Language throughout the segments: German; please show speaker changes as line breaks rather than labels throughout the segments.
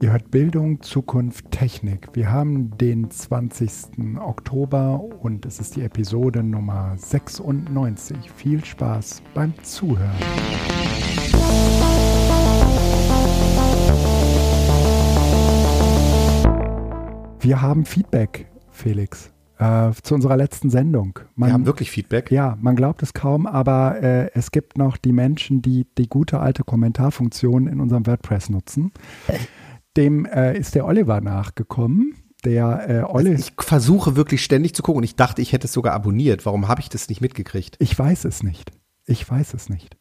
Ihr hört Bildung, Zukunft, Technik. Wir haben den 20. Oktober und es ist die Episode Nummer 96. Viel Spaß beim Zuhören. Wir haben Feedback, Felix, äh, zu unserer letzten Sendung.
Man, Wir haben wirklich Feedback?
Ja, man glaubt es kaum, aber äh, es gibt noch die Menschen, die die gute alte Kommentarfunktion in unserem WordPress nutzen. Dem äh, ist der Oliver nachgekommen. Der äh, Olle.
Also ich versuche wirklich ständig zu gucken und ich dachte, ich hätte es sogar abonniert. Warum habe ich das nicht mitgekriegt?
Ich weiß es nicht. Ich weiß es nicht.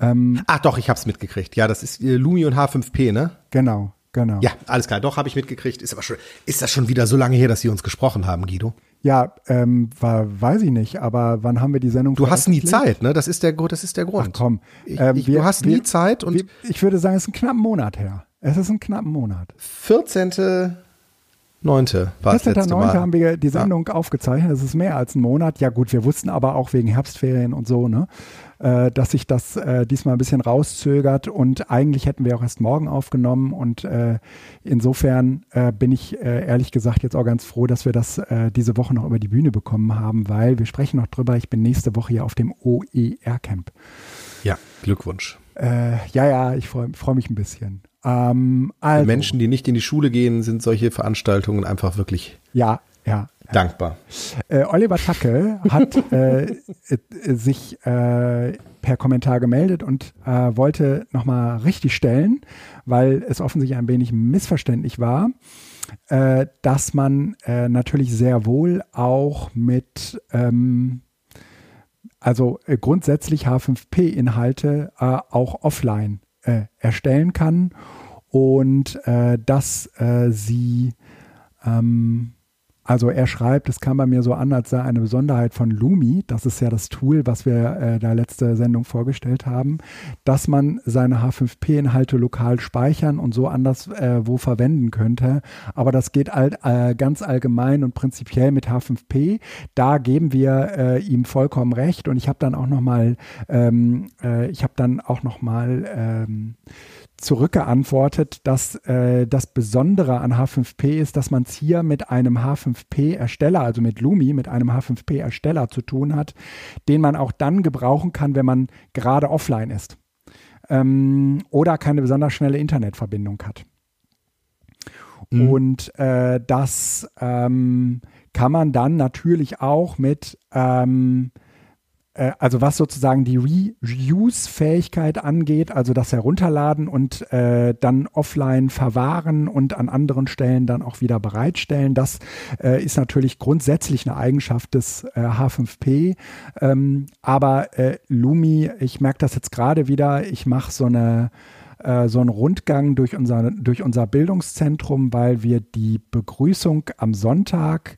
Ähm, Ach doch, ich habe es mitgekriegt. Ja, das ist äh, Lumi und H5P, ne?
Genau. Genau.
Ja, alles klar. Doch, habe ich mitgekriegt. Ist aber schon, ist das schon wieder so lange her, dass Sie uns gesprochen haben, Guido?
Ja, ähm, war, weiß ich nicht, aber wann haben wir die Sendung
Du hast nie Zeit, ne? Das ist der, das ist der Grund.
Ach komm.
Ähm, ich, wir, du hast nie wir, Zeit und. Wir,
ich würde sagen, es ist ein knappen Monat her. Es ist ein knappen Monat.
14. Neunte war es letzte Mal.
haben wir die Sendung ja. aufgezeichnet. Das ist mehr als ein Monat. Ja gut, wir wussten aber auch wegen Herbstferien und so, ne, äh, dass sich das äh, diesmal ein bisschen rauszögert und eigentlich hätten wir auch erst morgen aufgenommen und äh, insofern bin ich ehrlich gesagt jetzt auch ganz froh, dass wir das diese Woche noch über die Bühne bekommen haben, weil wir sprechen noch drüber. Ich bin nächste Woche hier auf dem OER Camp.
Ja, Glückwunsch.
ja, ja, ich freue freu mich ein bisschen. Ähm,
also. Für Menschen, die nicht in die Schule gehen, sind solche Veranstaltungen einfach wirklich
ja, ja,
dankbar.
Äh, Oliver Tacke hat äh, äh, sich äh, per Kommentar gemeldet und äh, wollte nochmal richtig stellen, weil es offensichtlich ein wenig missverständlich war, äh, dass man natürlich sehr wohl auch mit ähm, also grundsätzlich H5P-Inhalte auch offline äh, erstellen kann. Und äh, dass äh, sie ähm, also er schreibt, es kam bei mir so an, als sei eine Besonderheit von Lumi, das ist ja das Tool, was wir äh, da letzte Sendung vorgestellt haben, dass man seine H5P-Inhalte lokal speichern und so anders äh, wo verwenden könnte. Aber das geht all, äh, ganz allgemein und prinzipiell mit H5P. Da geben wir äh, ihm vollkommen recht und ich habe dann auch noch mal, ähm, äh, ich habe dann auch noch mal ähm, zurückgeantwortet, dass äh, das Besondere an H5P ist, dass man es hier mit einem H5P-Ersteller, also mit Lumi, mit einem H5P-Ersteller zu tun hat, den man auch dann gebrauchen kann, wenn man gerade offline ist ähm, oder keine besonders schnelle Internetverbindung hat. Mhm. Und äh, das ähm, kann man dann natürlich auch mit ähm, äh, also was sozusagen die Reuse-Fähigkeit angeht, also das Herunterladen und äh, dann offline verwahren und an anderen Stellen dann auch wieder bereitstellen, das äh, ist natürlich grundsätzlich eine Eigenschaft des äh, H5P. Ähm, aber äh, Lumi, ich merke das jetzt gerade wieder, ich mache so eine äh, so einen Rundgang durch unser, durch unser Bildungszentrum, weil wir die Begrüßung am Sonntag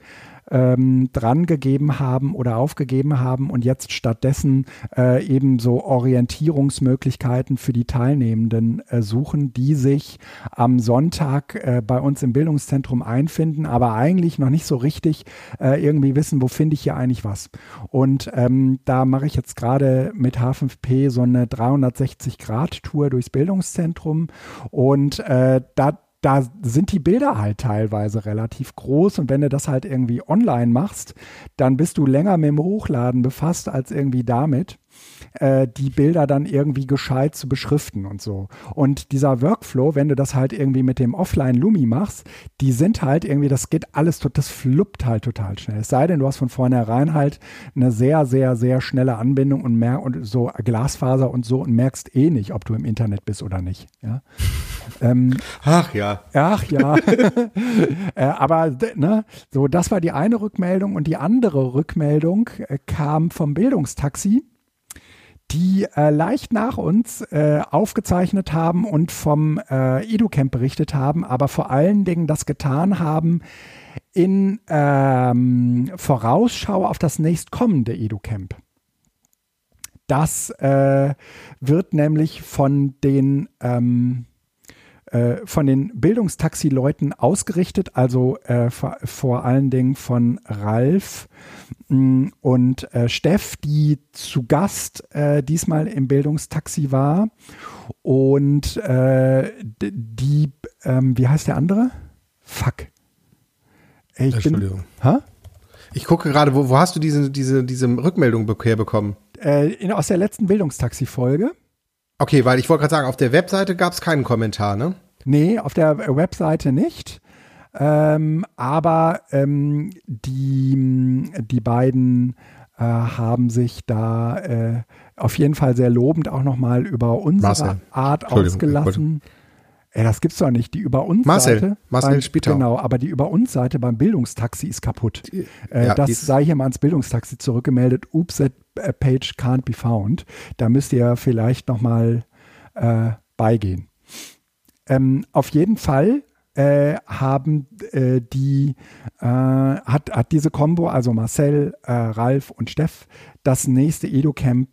ähm, dran gegeben haben oder aufgegeben haben und jetzt stattdessen äh, eben so Orientierungsmöglichkeiten für die Teilnehmenden äh, suchen, die sich am Sonntag äh, bei uns im Bildungszentrum einfinden, aber eigentlich noch nicht so richtig äh, irgendwie wissen, wo finde ich hier eigentlich was. Und ähm, da mache ich jetzt gerade mit H5P so eine 360-Grad-Tour durchs Bildungszentrum und äh, da da sind die Bilder halt teilweise relativ groß und wenn du das halt irgendwie online machst, dann bist du länger mit dem Hochladen befasst als irgendwie damit äh, die Bilder dann irgendwie gescheit zu beschriften und so. Und dieser Workflow, wenn du das halt irgendwie mit dem Offline-Lumi machst, die sind halt irgendwie, das geht alles, das fluppt halt total schnell. Es sei denn, du hast von vornherein halt eine sehr, sehr, sehr schnelle Anbindung und, mehr, und so Glasfaser und so und merkst eh nicht, ob du im Internet bist oder nicht. Ja?
Ähm, ach ja.
Ach ja. äh, aber ne, so, das war die eine Rückmeldung und die andere Rückmeldung äh, kam vom Bildungstaxi die äh, leicht nach uns äh, aufgezeichnet haben und vom äh, EduCamp berichtet haben, aber vor allen Dingen das getan haben in ähm, Vorausschau auf das nächstkommende EduCamp. Das äh, wird nämlich von den ähm, äh, von den Bildungstaxi-Leuten ausgerichtet, also äh, vor, allen Dingen von Ralf mh, mm, und äh, Steff, die zu Gast äh, diesmal im Bildungstaxi war. Und äh, die, ähm, wie heißt der andere? Fuck.
Ich Entschuldigung. Bin, Ich gucke gerade, wo, wo hast du diese, diese, diese Rückmeldung herbekommen?
Äh, in, aus der letzten Bildungstaxi-Folge.
Okay, weil ich wollte gerade sagen, auf der Webseite gab es keinen Kommentar, ne?
Nee, auf der Webseite nicht. Ähm, aber ähm, die, die beiden äh, haben sich da äh, auf jeden Fall sehr lobend auch nochmal über unsere Marcel. Art ausgelassen. Ey, das gibt's doch nicht. Die über uns
Marcel, Seite. Marcel
beim,
Spittau.
Genau, aber die über uns Seite beim Bildungstaxi ist kaputt. Äh, ja, das sei hier mal ans Bildungstaxi zurückgemeldet. Oops, that page can't be found. Da müsst ihr vielleicht nochmal äh, beigehen. Ähm, auf jeden Fall äh, haben äh, die, äh, hat, hat diese Combo, also Marcel, äh, Ralf und Steff, das nächste Edu-Camp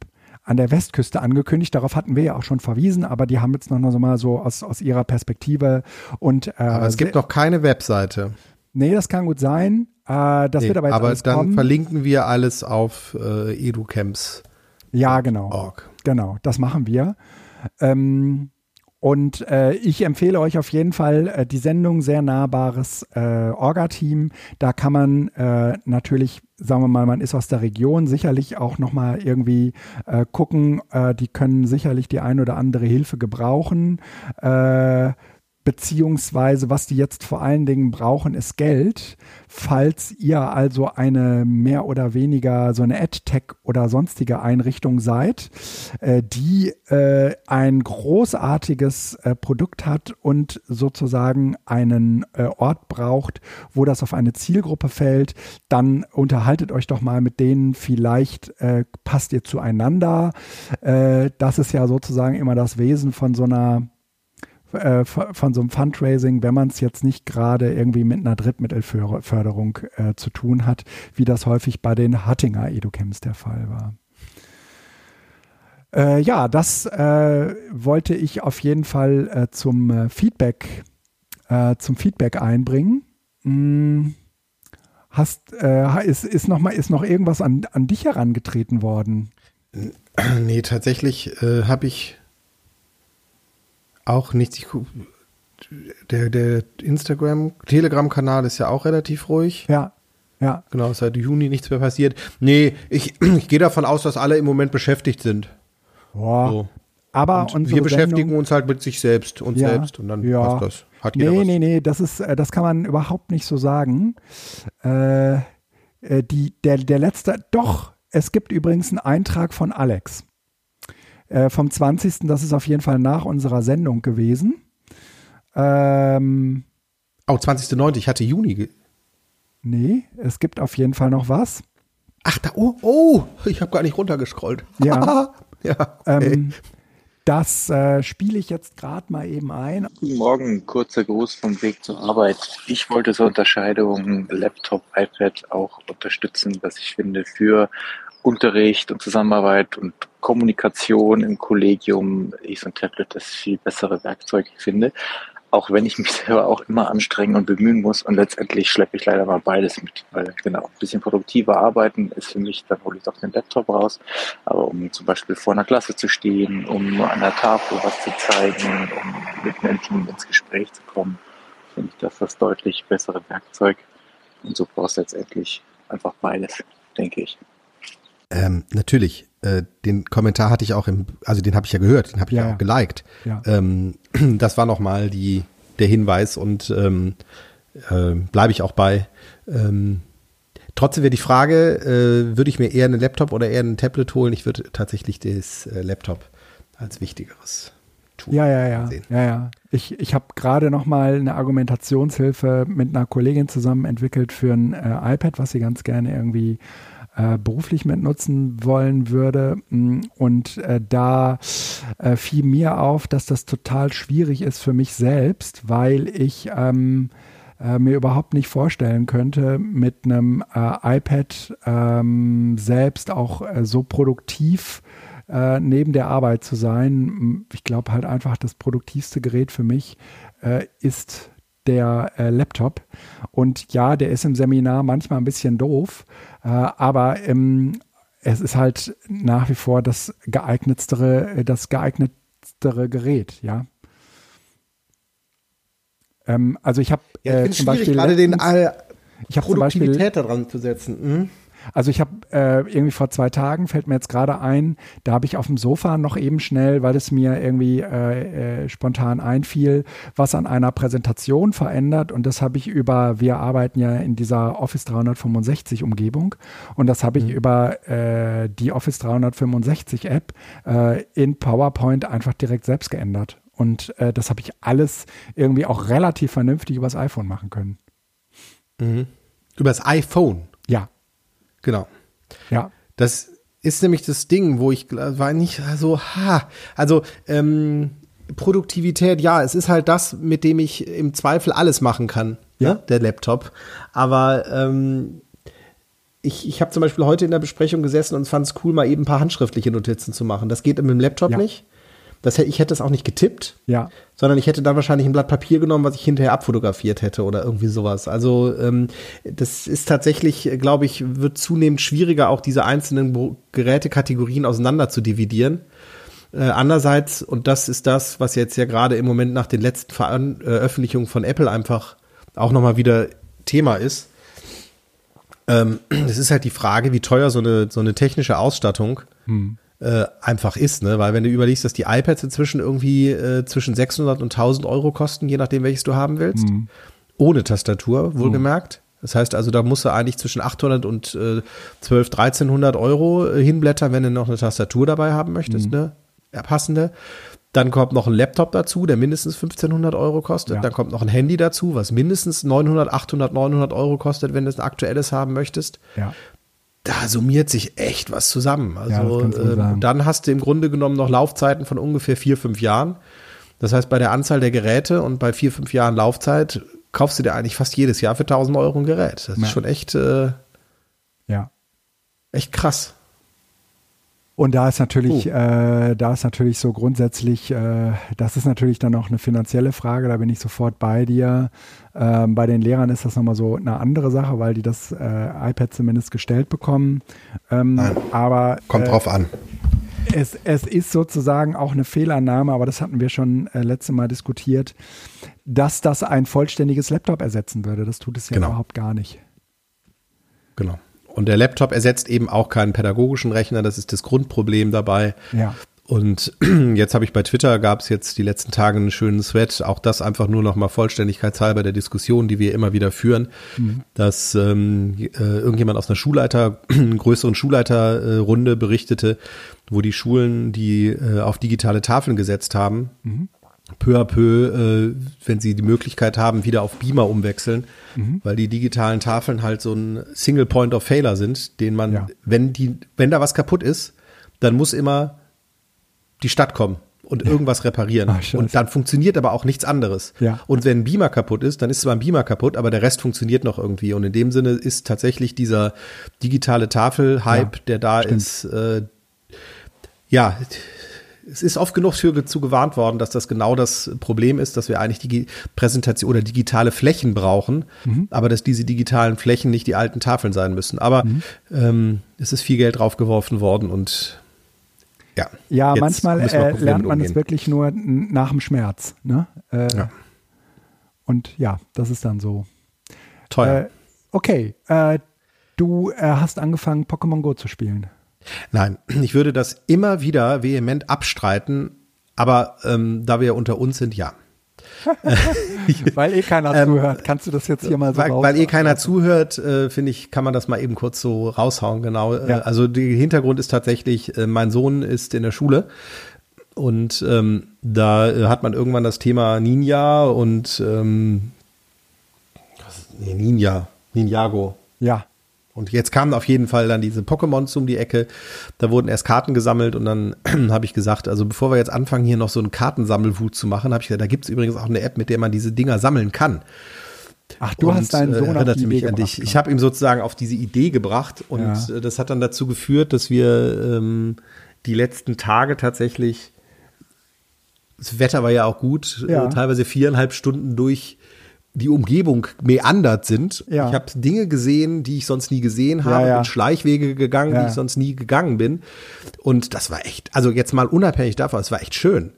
an der Westküste angekündigt. Darauf hatten wir ja auch schon verwiesen, aber die haben jetzt noch so mal so aus, aus ihrer Perspektive und
äh, Aber es gibt noch keine Webseite.
Nee, das kann gut sein. Äh, das nee, wird aber
jetzt Aber dann kommen. verlinken wir alles auf äh, educamps.
Ja, genau. Org. Genau, das machen wir. Ähm, und äh, ich empfehle euch auf jeden Fall äh, die Sendung sehr nahbares äh, Orga-Team. Da kann man äh, natürlich, sagen wir mal, man ist aus der Region, sicherlich auch nochmal irgendwie äh, gucken. Äh, die können sicherlich die ein oder andere Hilfe gebrauchen. Beziehungsweise was die jetzt vor allen Dingen brauchen, ist Geld. Falls ihr also eine mehr oder weniger so eine AdTech oder sonstige Einrichtung seid, äh, die äh, ein großartiges äh, Produkt hat und sozusagen einen Ort braucht, wo das auf eine Zielgruppe fällt, dann unterhaltet euch doch mal mit denen. Vielleicht passt ihr zueinander. Das ist ja sozusagen immer das Wesen von so einer äh, von so einem Fundraising, wenn man es jetzt nicht gerade irgendwie mit einer Drittmittelförderung äh, zu tun hat, wie das häufig bei den Hattinger Educamps der Fall war. Äh, ja, das äh, wollte ich auf jeden Fall äh, zum äh, Feedback zum Feedback einbringen. Hm. Hast, ist, ist, noch mal, ist noch irgendwas an, an dich herangetreten worden?
Nee, tatsächlich habe ich auch nichts. Ich, der, der Instagram, Telegram-Kanal ist ja auch relativ ruhig.
Ja. Ja.
Genau, seit Juni nichts mehr passiert. Nee, ich, ich gehe davon aus, dass alle im Moment beschäftigt sind.
Boah. So. Aber
wir beschäftigen Sendung, uns halt mit sich selbst und ja, selbst und dann
ja. passt das. Hat jeder nee, was. nee, nee, das ist, äh, das kann man überhaupt nicht so sagen. Äh, äh, die, der, der letzte, doch, es gibt übrigens einen Eintrag von Alex äh, vom 20. Das ist auf jeden Fall nach unserer Sendung gewesen. Ähm,
oh, 20.09. Ich hatte Juni.
Nee, es gibt auf jeden Fall noch was.
Ach, da, oh, oh ich habe gar nicht runtergescrollt.
Ja. ja, okay. ähm, das äh, spiele ich jetzt gerade mal eben ein.
Guten Morgen, kurzer Gruß vom Weg zur Arbeit. Ich wollte zur Unterscheidung Laptop, iPad auch unterstützen, was ich finde für Unterricht und Zusammenarbeit und Kommunikation im Kollegium ich so ein Tablet das viel bessere Werkzeug finde. Auch wenn ich mich selber auch immer anstrengen und bemühen muss und letztendlich schleppe ich leider mal beides mit. Weil genau, ein bisschen produktiver arbeiten ist für mich, dann hole ich doch den Laptop raus. Aber um zum Beispiel vor einer Klasse zu stehen, um an der Tafel was zu zeigen, um mit Menschen ins Gespräch zu kommen, finde ich das das deutlich bessere Werkzeug. Und so brauchst du letztendlich einfach beides, denke ich.
Ähm, natürlich, äh, den Kommentar hatte ich auch im, also den habe ich ja gehört, den habe ich ja, ja auch geliked. Ja. Ähm, das war nochmal die, der Hinweis und ähm, äh, bleibe ich auch bei. Ähm, trotzdem wäre die Frage, äh, würde ich mir eher einen Laptop oder eher ein Tablet holen? Ich würde tatsächlich das äh, Laptop als wichtigeres
tun. Ja, ja, ja. Sehen. ja, ja. Ich, ich habe gerade noch mal eine Argumentationshilfe mit einer Kollegin zusammen entwickelt für ein äh, iPad, was sie ganz gerne irgendwie äh, beruflich mit nutzen wollen würde. Mm, und äh, da äh, fiel mir auf, dass das total schwierig ist für mich selbst, weil ich ähm, äh, mir überhaupt nicht vorstellen könnte, mit einem äh, iPad ähm, selbst auch äh, so produktiv äh, neben der Arbeit zu sein. Ich glaube halt einfach, das produktivste Gerät für mich äh, ist der äh, Laptop. Und ja, der ist im Seminar manchmal ein bisschen doof, äh, aber ähm, es ist halt nach wie vor das geeignetstere, das geeignetstere Gerät, ja. Ähm, also ich habe
äh, zum Beispiel gerade den äh, ich habe Produktivität daran zu setzen. Mhm.
Also ich habe äh, irgendwie vor zwei Tagen, fällt mir jetzt gerade ein, da habe ich auf dem Sofa noch eben schnell, weil es mir irgendwie äh, äh, spontan einfiel, was an einer Präsentation verändert. Und das habe ich über, wir arbeiten ja in dieser Office 365 Umgebung und das habe ich mhm. über äh, die Office 365 App äh, in PowerPoint einfach direkt selbst geändert. Und äh, das habe ich alles irgendwie auch relativ vernünftig übers iPhone machen können.
Mhm. Übers iPhone?
Ja.
Genau.
Ja.
Das ist nämlich das Ding, wo ich war nicht so, ha, also ähm, Produktivität, ja, es ist halt das, mit dem ich im Zweifel alles machen kann, ne, ja, ne? der Laptop. Aber ähm, ich, ich habe zum Beispiel heute in der Besprechung gesessen und fand es cool, mal eben ein paar handschriftliche Notizen zu machen. Das geht mit dem Laptop ja. nicht. Das, ich hätte es auch nicht getippt,
ja.
sondern ich hätte dann wahrscheinlich ein Blatt Papier genommen, was ich hinterher abfotografiert hätte oder irgendwie sowas. Also ähm, das ist tatsächlich, glaube ich, wird zunehmend schwieriger, auch diese einzelnen Gerätekategorien auseinander zu dividieren. Äh, andererseits, und das ist das, was jetzt ja gerade im Moment nach den letzten Veröffentlichungen von Apple einfach auch nochmal wieder Thema ist, ähm, es ist halt die Frage, wie teuer so eine, so eine technische Ausstattung hm äh, einfach ist, ne? Weil wenn du überlegst, dass die iPads inzwischen irgendwie äh, zwischen 600 und 1000 Euro kosten, je nachdem welches du haben willst, mhm. ohne Tastatur, wohlgemerkt. Mhm. Das heißt also, da musst du eigentlich zwischen 800 und äh, 12, 1300 Euro äh, hinblättern, wenn du noch eine Tastatur dabei haben möchtest, mhm. ne? Ja, passende. Dann kommt noch ein Laptop dazu, der mindestens 1500 Euro kostet. Ja. Dann kommt noch ein Handy dazu, was mindestens 900, 800, 900 Euro kostet, wenn du ein aktuelles haben möchtest.
Ja
da summiert sich echt was zusammen. Also ja, äh, dann hast du im Grunde genommen noch Laufzeiten von ungefähr vier, fünf Jahren. Das heißt, bei der Anzahl der Geräte und bei vier, fünf Jahren Laufzeit kaufst du dir eigentlich fast jedes Jahr für 1000 Euro ein Gerät. Das ja. ist schon echt, äh,
ja.
echt krass.
Und da ist natürlich, uh. äh, da ist natürlich so grundsätzlich, äh, das ist natürlich dann auch eine finanzielle Frage, da bin ich sofort bei dir. Ähm, bei den Lehrern ist das nochmal so eine andere Sache, weil die das äh, iPad zumindest gestellt bekommen. Ähm, Nein, aber
kommt äh, drauf an.
Es, es ist sozusagen auch eine Fehlannahme, aber das hatten wir schon äh, letzte Mal diskutiert, dass das ein vollständiges Laptop ersetzen würde. Das tut es ja genau. überhaupt gar nicht.
Genau. Und der Laptop ersetzt eben auch keinen pädagogischen Rechner. Das ist das Grundproblem dabei.
Ja.
Und jetzt habe ich bei Twitter, gab es jetzt die letzten Tage einen schönen Thread, auch das einfach nur noch mal vollständigkeitshalber der Diskussion, die wir immer wieder führen, mhm. dass ähm, äh, irgendjemand aus einer Schulleiter, größeren Schulleiterrunde berichtete, wo die Schulen, die äh, auf digitale Tafeln gesetzt haben, mhm peu à peu, äh, wenn sie die Möglichkeit haben, wieder auf Beamer umwechseln, mhm. weil die digitalen Tafeln halt so ein Single Point of Failure sind, den man, ja. wenn die, wenn da was kaputt ist, dann muss immer die Stadt kommen und irgendwas reparieren. Ach, und dann funktioniert aber auch nichts anderes.
Ja.
Und wenn ein Beamer kaputt ist, dann ist zwar ein Beamer kaputt, aber der Rest funktioniert noch irgendwie. Und in dem Sinne ist tatsächlich dieser digitale Tafel-Hype, ja, der da stimmt. ist, äh, ja, es ist oft genug zu gewarnt worden, dass das genau das Problem ist, dass wir eigentlich die Präsentation oder digitale Flächen brauchen, mhm. aber dass diese digitalen Flächen nicht die alten Tafeln sein müssen. Aber mhm. ähm, es ist viel Geld draufgeworfen worden und ja.
Ja, manchmal äh, lernt man es wirklich nur nach dem Schmerz. Ne? Äh, ja. Und ja, das ist dann so.
Toll. Äh,
okay, äh, du äh, hast angefangen, Pokémon Go zu spielen.
Nein, ich würde das immer wieder vehement abstreiten, aber ähm, da wir unter uns sind, ja.
weil eh keiner ähm, zuhört, kannst du das jetzt hier mal so
Weil, weil eh keiner zuhört, äh, finde ich, kann man das mal eben kurz so raushauen, genau. Äh, ja. also der Hintergrund ist tatsächlich, äh, mein Sohn ist in der Schule und ähm, da äh, hat man irgendwann das Thema Ninja und ähm, was, nee, Ninja, Ninjago.
Ja.
Und jetzt kamen auf jeden Fall dann diese Pokémons um die Ecke. Da wurden erst Karten gesammelt und dann habe ich gesagt, also bevor wir jetzt anfangen, hier noch so einen Kartensammelwut zu machen, habe ich gesagt, da gibt es übrigens auch eine App, mit der man diese Dinger sammeln kann.
Ach, du und, hast deinen Sohn äh, erinnerte
mich an dich. Ich habe ihm sozusagen auf diese Idee gebracht und ja. Äh, das hat dann dazu geführt, dass wir ähm, die letzten Tage tatsächlich, das Wetter war ja auch gut, ja. Äh, teilweise viereinhalb Stunden durch die Umgebung meandert sind. Ja. Ich habe Dinge gesehen, die ich sonst nie gesehen habe, ja, ja. bin Schleichwege gegangen, die ich sonst nie gegangen bin. Und das war echt, also jetzt mal unabhängig davon, es war echt schön.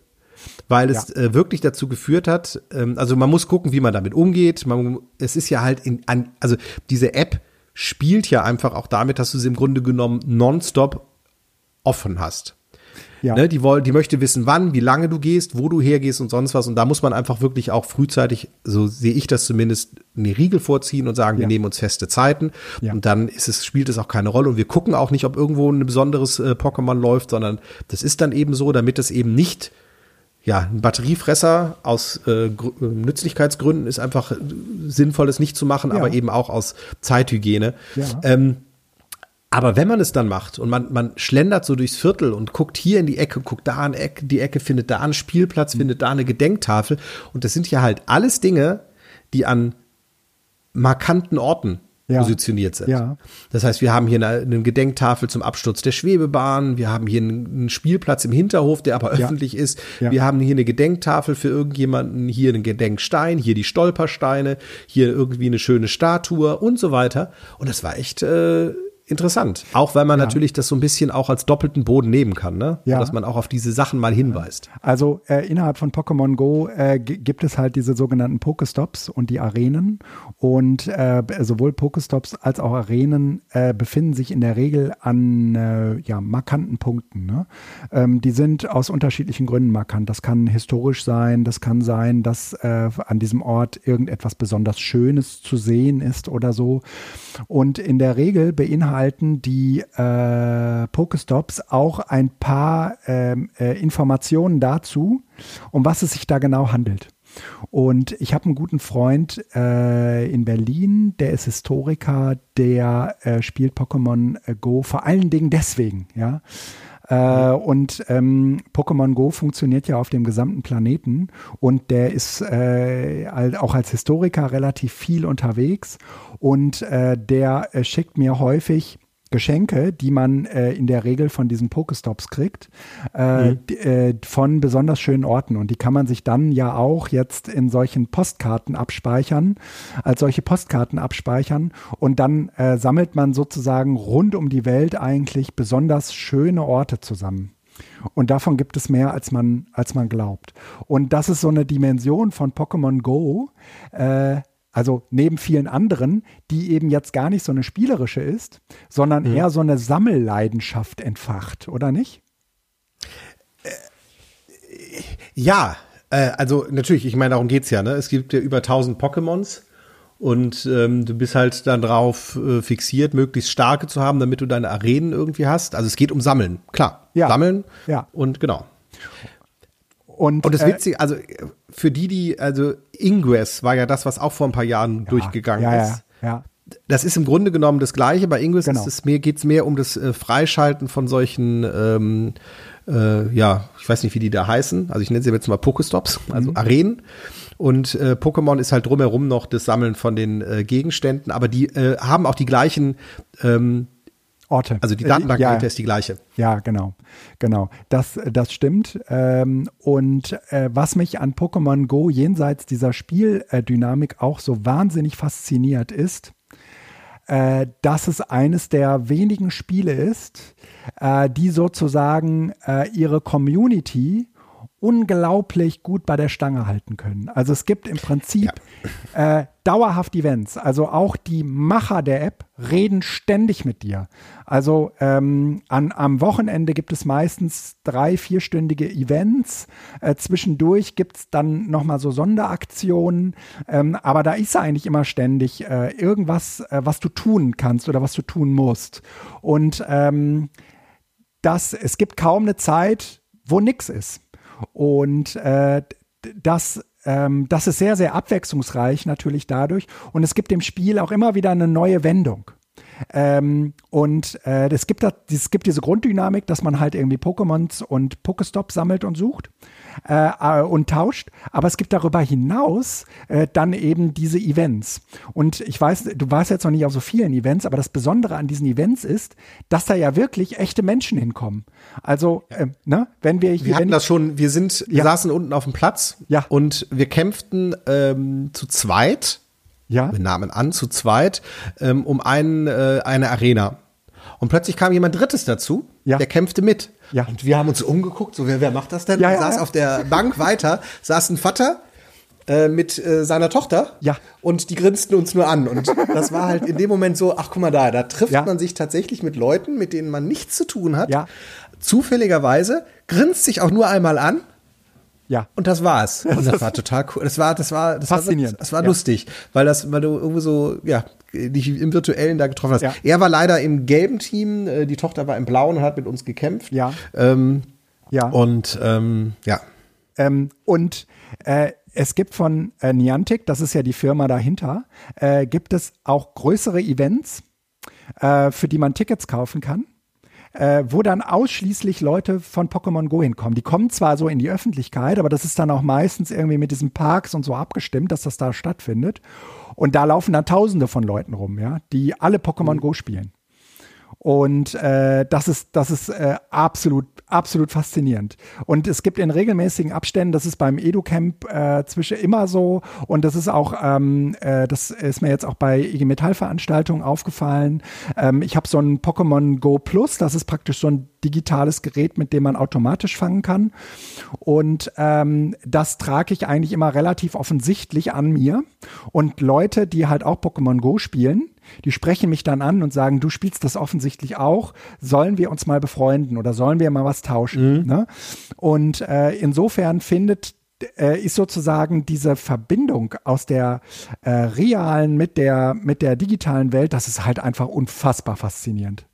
Weil es äh, wirklich dazu geführt hat, ähm, also man muss gucken, wie man damit umgeht. Man, es ist ja halt in, an, also diese App spielt ja einfach auch damit, dass du sie im Grunde genommen nonstop offen hast. Ja. Ne, die, wollen, die möchte wissen, wann, wie lange du gehst, wo du hergehst und sonst was. Und da muss man einfach wirklich auch frühzeitig, so sehe ich das zumindest, eine Riegel vorziehen und sagen, ja. wir nehmen uns feste Zeiten. Ja. Und dann ist es, spielt es auch keine Rolle. Und wir gucken auch nicht, ob irgendwo ein besonderes äh, Pokémon läuft, sondern das ist dann eben so, damit es eben nicht ja, ein Batteriefresser aus äh, äh Nützlichkeitsgründen ist einfach sinnvoll, es nicht zu machen, ja. aber eben auch aus Zeithygiene. Ja. Ähm, aber wenn man es dann macht und man, man schlendert so durchs Viertel und guckt hier in die Ecke, guckt da an Ecke, die Ecke, findet da einen Spielplatz, mhm. findet da eine Gedenktafel. Und das sind ja halt alles Dinge, die an markanten Orten ja. positioniert sind. Ja. Das heißt, wir haben hier eine, eine, Gedenktafel zum Absturz der Schwebebahn, wir haben hier einen, einen Spielplatz im Hinterhof, der aber ja. öffentlich ist. Wir haben hier eine Gedenktafel für irgendjemanden, hier einen Gedenkstein, hier die Stolpersteine, hier irgendwie eine schöne Statue und so weiter. Und das war echt äh, interessant. Auch weil man ja. natürlich das so ein bisschen auch als doppelten Boden nehmen kann, ne? Ja. Dass man auch auf diese Sachen mal hinweist.
Also äh, innerhalb von Pokémon Go äh, gibt es halt diese sogenannten Pokestops und die Arenen. Und äh, sowohl Pokestops als auch Arenen äh, befinden sich in der Regel an äh, ja, markanten Punkten. Ne? Ähm, die sind aus unterschiedlichen Gründen markant. Das kann historisch sein, das kann sein, dass äh, an diesem Ort irgendetwas besonders Schönes zu sehen ist oder so. Und in der Regel beinhalten beinhalten die äh, Pokestops auch ein paar ähm, äh, Informationen dazu, um was es sich da genau handelt. Und ich habe einen guten Freund äh, in Berlin, der ist Historiker, der äh, spielt Pokémon Go vor allen Dingen deswegen, ja. Äh, und ähm, Pokémon Go funktioniert ja auf dem gesamten Planeten. Und der ist äh, auch als Historiker relativ viel unterwegs. Und äh, der äh, schickt mir häufig Geschenke, die man äh, in der Regel von diesen Pokestops kriegt, äh, mhm. äh, von besonders schönen Orten. Und die kann man sich dann ja auch jetzt in solchen Postkarten abspeichern, als solche Postkarten abspeichern. Und dann äh, sammelt man sozusagen rund um die Welt eigentlich besonders schöne Orte zusammen. Und davon gibt es mehr, als man, als man glaubt. Und das ist so eine Dimension von Pokémon Go, äh, also neben vielen anderen, die eben jetzt gar nicht so eine spielerische ist, sondern mhm. eher so eine Sammelleidenschaft entfacht, oder nicht?
Äh, ja, äh, also natürlich, ich meine, darum geht es ja. Ne? Es gibt ja über 1000 Pokémons und ähm, du bist halt dann drauf äh, fixiert, möglichst starke zu haben, damit du deine Arenen irgendwie hast. Also es geht um Sammeln, klar. Ja. Sammeln ja. und genau. Und, und das äh, Witzige, also für die, die, also Ingress war ja das, was auch vor ein paar Jahren ja, durchgegangen ja, ist. Ja, ja. Das ist im Grunde genommen das Gleiche. Bei Ingress genau. ist es geht es mehr um das äh, Freischalten von solchen, ähm, äh, ja, ich weiß nicht, wie die da heißen. Also ich nenne sie jetzt mal Pokestops, also mhm. Arenen. Und äh, Pokémon ist halt drumherum noch das Sammeln von den äh, Gegenständen, aber die äh, haben auch die gleichen ähm,
Orte.
Also die Datenbank ja, ist die gleiche.
Ja, genau. Genau. Das, das stimmt. Ähm, und äh, was mich an Pokémon Go jenseits dieser Spieldynamik auch so wahnsinnig fasziniert ist, äh, dass es eines der wenigen Spiele ist, äh, die sozusagen äh, ihre Community unglaublich gut bei der Stange halten können. Also es gibt im Prinzip ja. äh, dauerhaft Events. Also auch die Macher der App reden ständig mit dir. Also ähm, an, am Wochenende gibt es meistens drei, vierstündige Events. Äh, zwischendurch gibt es dann nochmal so Sonderaktionen. Ähm, aber da ist eigentlich immer ständig äh, irgendwas, äh, was du tun kannst oder was du tun musst. Und ähm, das, es gibt kaum eine Zeit, wo nichts ist. Und äh, das, ähm, das ist sehr, sehr abwechslungsreich natürlich dadurch. Und es gibt dem Spiel auch immer wieder eine neue Wendung. Ähm, und äh, es, gibt da, es gibt diese Grunddynamik, dass man halt irgendwie Pokémons und Pokestops sammelt und sucht äh, äh, und tauscht. Aber es gibt darüber hinaus äh, dann eben diese Events. Und ich weiß, du warst jetzt noch nicht auf so vielen Events, aber das Besondere an diesen Events ist, dass da ja wirklich echte Menschen hinkommen. Also, äh, ne, wenn wir
hier. Wir hatten das schon, wir sind, wir ja. saßen unten auf dem Platz
ja.
und wir kämpften ähm, zu zweit.
Ja.
Wir nahmen an, zu zweit, ähm, um einen, äh, eine Arena. Und plötzlich kam jemand Drittes dazu,
ja.
der kämpfte mit.
Ja.
Und wir haben uns umgeguckt, so wer, wer macht das denn?
Ja, ja,
saß
ja.
auf der Bank weiter, saß ein Vater äh, mit äh, seiner Tochter
Ja.
und die grinsten uns nur an. Und das war halt in dem Moment so, ach guck mal da, da trifft man sich tatsächlich mit Leuten, mit denen man nichts zu tun hat.
Ja.
Zufälligerweise, grinst sich auch nur einmal an
Ja.
und das war's. Und das war total cool. Das war, das war, das
Faszinierend.
War, das war
Ja.
lustig, weil das, weil du irgendwie so, ja, dich im Virtuellen da getroffen hast.
Ja.
Er war leider im gelben Team, äh, die Tochter war im blauen und hat mit uns gekämpft.
Ja.
Ähm,
Ja.
Und ähm, ja.
Ähm, und äh, es gibt von äh, Niantic, das ist ja die Firma dahinter, äh, gibt es auch größere Events, äh, für die man Tickets kaufen kann. Äh, wo dann ausschließlich Leute von Pokémon Go hinkommen. Die kommen zwar so in die Öffentlichkeit, aber das ist dann auch meistens irgendwie mit diesen Parks und so abgestimmt, dass das da stattfindet. Und da laufen dann Tausende von Leuten rum, ja, die alle Pokémon Go spielen. Und äh, das ist, das ist äh, absolut, absolut faszinierend. Und es gibt in regelmäßigen Abständen, das ist beim EduCamp äh, zwischen immer so, und das ist auch, ähm, äh, das ist mir jetzt auch bei IG Metall Veranstaltungen aufgefallen. Ähm, ich habe so ein Pokémon Go Plus, das ist praktisch so ein digitales Gerät, mit dem man automatisch fangen kann. Und ähm, das trage ich eigentlich immer relativ offensichtlich an mir. Und Leute, die halt auch Pokémon Go spielen, die sprechen mich dann an und sagen, du spielst das offensichtlich auch, sollen wir uns mal befreunden oder sollen wir mal was tauschen? Ne? Und äh, insofern findet äh, ist sozusagen diese Verbindung aus der äh, realen mit der mit der digitalen Welt, das ist halt einfach unfassbar faszinierend.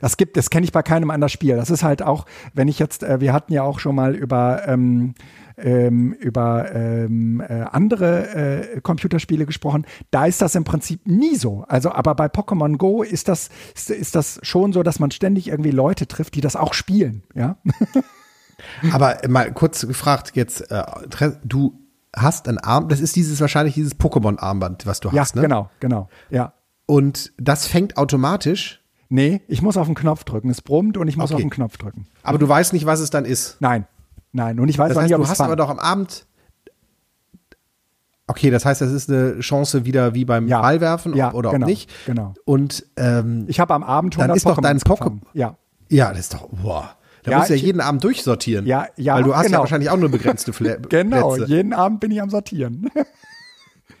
Das gibt, das kenne ich bei keinem anderen Spiel. Das ist halt auch, wenn ich jetzt, äh, wir hatten ja auch schon mal über ähm, ähm, über ähm, äh, andere äh, Computerspiele gesprochen. Da ist das im Prinzip nie so. Also, aber bei Pokémon Go ist das ist, ist das schon so, dass man ständig irgendwie Leute trifft, die das auch spielen. Ja.
Aber mal kurz gefragt jetzt, äh, du hast ein Arm, das ist dieses wahrscheinlich dieses Pokémon-Armband, was du
ja,
hast, ne?
genau, genau. Ja.
Und das fängt automatisch,
Nee, ich muss auf den Knopf drücken. Es brummt und ich muss
Okay.
auf den Knopf drücken.
aber du weißt nicht, was es dann ist.
Nein, nein. Und ich weiß
Das
auch
heißt,
nicht, ob
du hast aber doch am Abend. Okay, das heißt, das ist eine Chance wieder wie beim
Ja.
Ballwerfen
Ja,
oder
genau,
auch nicht.
genau.
Und ähm,
Ich habe am Abend 100
Dann ist doch dein. Pokémon-
Ja.
ja, das ist doch, boah. Da
Ja,
musst du ja
ich-
jeden Abend durchsortieren.
Ja, ja,
Weil du hast ja
genau.
wahrscheinlich auch nur begrenzte Fla
Genau,
Plätze.
jeden Abend bin ich am Sortieren.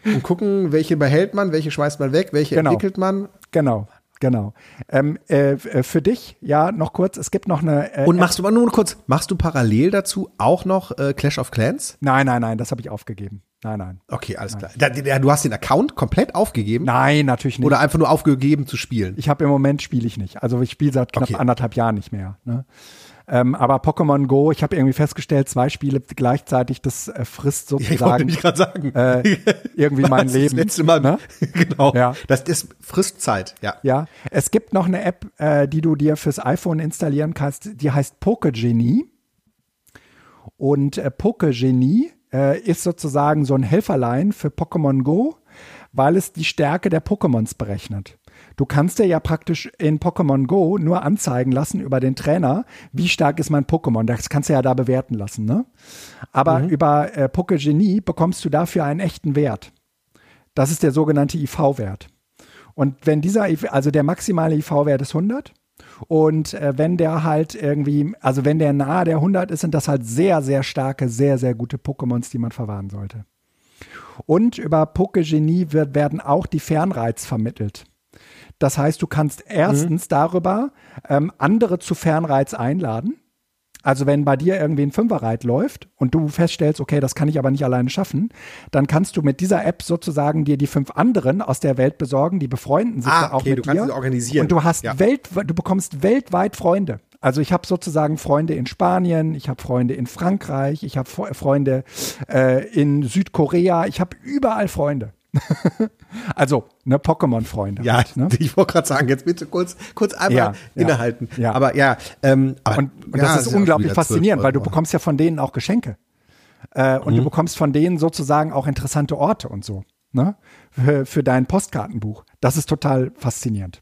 Und gucken, welche behält man, welche schmeißt man weg, welche
Genau.
entwickelt man.
genau, genau. Ähm, äh, äh, für dich, ja, noch kurz, es gibt noch eine. Äh,
Und machst du mal nur kurz, machst du parallel dazu auch noch äh, Clash of Clans?
Nein, nein, nein, das habe ich aufgegeben. Nein, nein.
Okay, alles klar. Da, da, du hast den Account komplett aufgegeben
Nein, natürlich nicht.
oder einfach nur aufgegeben zu spielen?
ich habe im Moment spiele ich nicht. Also ich spiele seit knapp
Okay.
anderthalb Jahren nicht mehr. Ne? Ähm, aber Pokémon Go, ich habe irgendwie festgestellt, zwei Spiele gleichzeitig, das äh, frisst
ich
sozusagen
nicht gerade sagen.
äh, irgendwie mein
Das
Leben.
letzte Mal.
Ne?
genau.
Ja.
Das, das frisst Zeit, ja.
Ja, es gibt noch eine App, äh, die du dir fürs iPhone installieren kannst, die heißt Pokegenie. Und äh, Pokegenie äh, ist sozusagen so ein Helferlein für Pokémon Go, weil es die Stärke der Pokémons berechnet. Du kannst dir ja praktisch in Pokémon Go nur anzeigen lassen über den Trainer, wie stark ist mein Pokémon. Das kannst du ja da bewerten lassen, ne? Aber über äh, Pokegenie bekommst du dafür einen echten Wert. Das ist der sogenannte IV-Wert. Und wenn dieser, also der maximale IV-Wert ist 100 und äh, wenn der halt irgendwie, also wenn der nahe der 100 ist, sind das halt sehr, sehr starke, sehr, sehr gute Pokémons, die man verwahren sollte. Und über Pokegenie wird, werden auch die Fernreiz vermittelt. Das heißt, du kannst erstens darüber ähm, andere zu Fernreiz einladen. Also wenn bei dir irgendwie ein Fünferreit läuft und du feststellst, okay, das kann ich aber nicht alleine schaffen, dann kannst du mit dieser App sozusagen dir die fünf anderen aus der Welt besorgen, die befreunden sich
Ah,
da auch
okay,
mit
du kannst
dir.
sie organisieren.
Und du hast
Ja.
Welt, du bekommst weltweit Freunde. Also ich habe sozusagen Freunde in Spanien, ich habe Freunde in Frankreich, ich habe Freunde äh, in Südkorea, ich habe überall Freunde. also, ne, Pokémon-Freunde.
Ja,
halt, ne?
ich wollte gerade sagen, jetzt bitte kurz, kurz einmal
Ja,
innehalten.
ja.
Aber ja, ähm, aber,
Und, und
ja,
das ist
auch
unglaublich faszinierend,
12
weil du bekommst ja von denen auch Geschenke. Äh, und
Mhm.
du bekommst von denen sozusagen auch interessante Orte und so. Ne? Für, für dein Postkartenbuch. Das ist total faszinierend.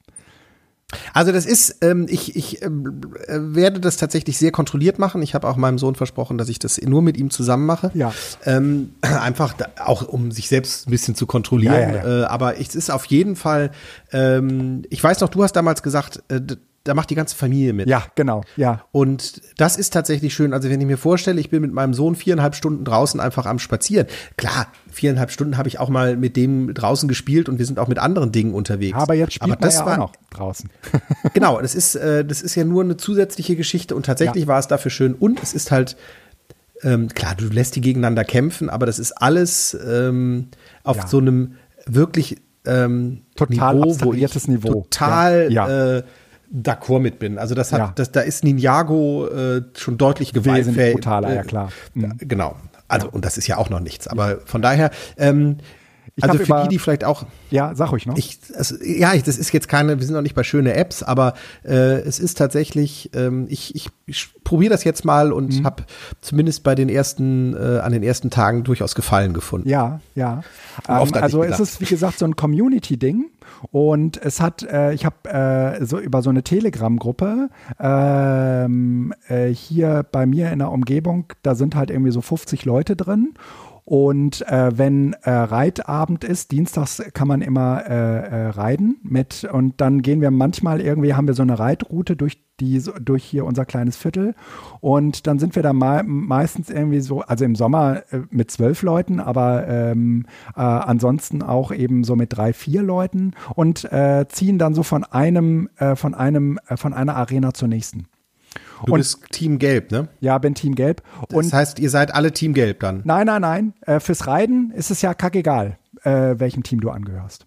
Also das ist, ähm, ich, ich ähm, äh, werde das tatsächlich sehr kontrolliert machen. Ich habe auch meinem Sohn versprochen, dass ich das nur mit ihm zusammen mache.
Ja.
Ähm, einfach da, auch, um sich selbst ein bisschen zu kontrollieren.
Ja, ja, ja.
Äh, aber es ist auf jeden Fall, ähm, ich weiß noch, du hast damals gesagt, äh, da macht die ganze Familie mit.
Ja, genau. Ja.
Und das ist tatsächlich schön. Also wenn ich mir vorstelle, ich bin mit meinem Sohn viereinhalb Stunden draußen einfach am Spazieren. Klar, viereinhalb Stunden habe ich auch mal mit dem draußen gespielt und wir sind auch mit anderen Dingen unterwegs.
Aber jetzt spielt
Aber das
ja
war,
auch noch draußen.
genau, das ist, äh, das ist ja nur eine zusätzliche Geschichte und tatsächlich war es dafür schön. Und es ist halt, ähm, klar, du lässt die gegeneinander kämpfen, aber das ist alles ähm, auf
Ja.
so einem wirklich ähm,
Total
Niveau,
abstrahiertes Niveau.
total
Ja. Ja.
Äh, d'accord mit bin. Also das hat,
Ja.
das, da ist Ninjago äh, schon deutlich gewaltfähig.
brutaler,
äh,
ja, klar.
da- Genau. Also, und das ist ja auch noch nichts. Aber von daher, ähm,
Ich
also für
über-
die, die vielleicht auch
Ja, sag ruhig noch.
ich, also, ja, ich, das ist jetzt keine, wir sind noch nicht bei schöne Apps, aber äh, es ist tatsächlich, ähm, ich, ich, ich probiere das jetzt mal und
Mhm.
habe zumindest bei den ersten, äh, an den ersten Tagen durchaus Gefallen gefunden.
Ja, ja. Ähm, also es ist wie gesagt so ein Community-Ding und es hat, äh, ich habe äh, so über so eine Telegram-Gruppe ähm, äh, hier bei mir in der Umgebung, da sind halt irgendwie so 50 Leute drin. Und äh, wenn äh, Reitabend ist, dienstags kann man immer äh, äh, reiten mit und dann gehen wir manchmal irgendwie, haben wir so eine Reitroute durch die, durch hier unser kleines Viertel und dann sind wir da meistens irgendwie so, also im Sommer äh, mit zwölf Leuten, aber ähm, äh, ansonsten auch eben so mit drei, vier Leuten und ziehen dann so von einem, von einem, von einer Arena zur nächsten.
Du
Und-
bist Team Gelb, ne?
Ja, bin Team Gelb. Und
Das heißt, ihr seid alle Team Gelb dann.
Nein, nein, nein. Äh, fürs Reiten ist es ja kackegal, äh, welchem Team du angehörst.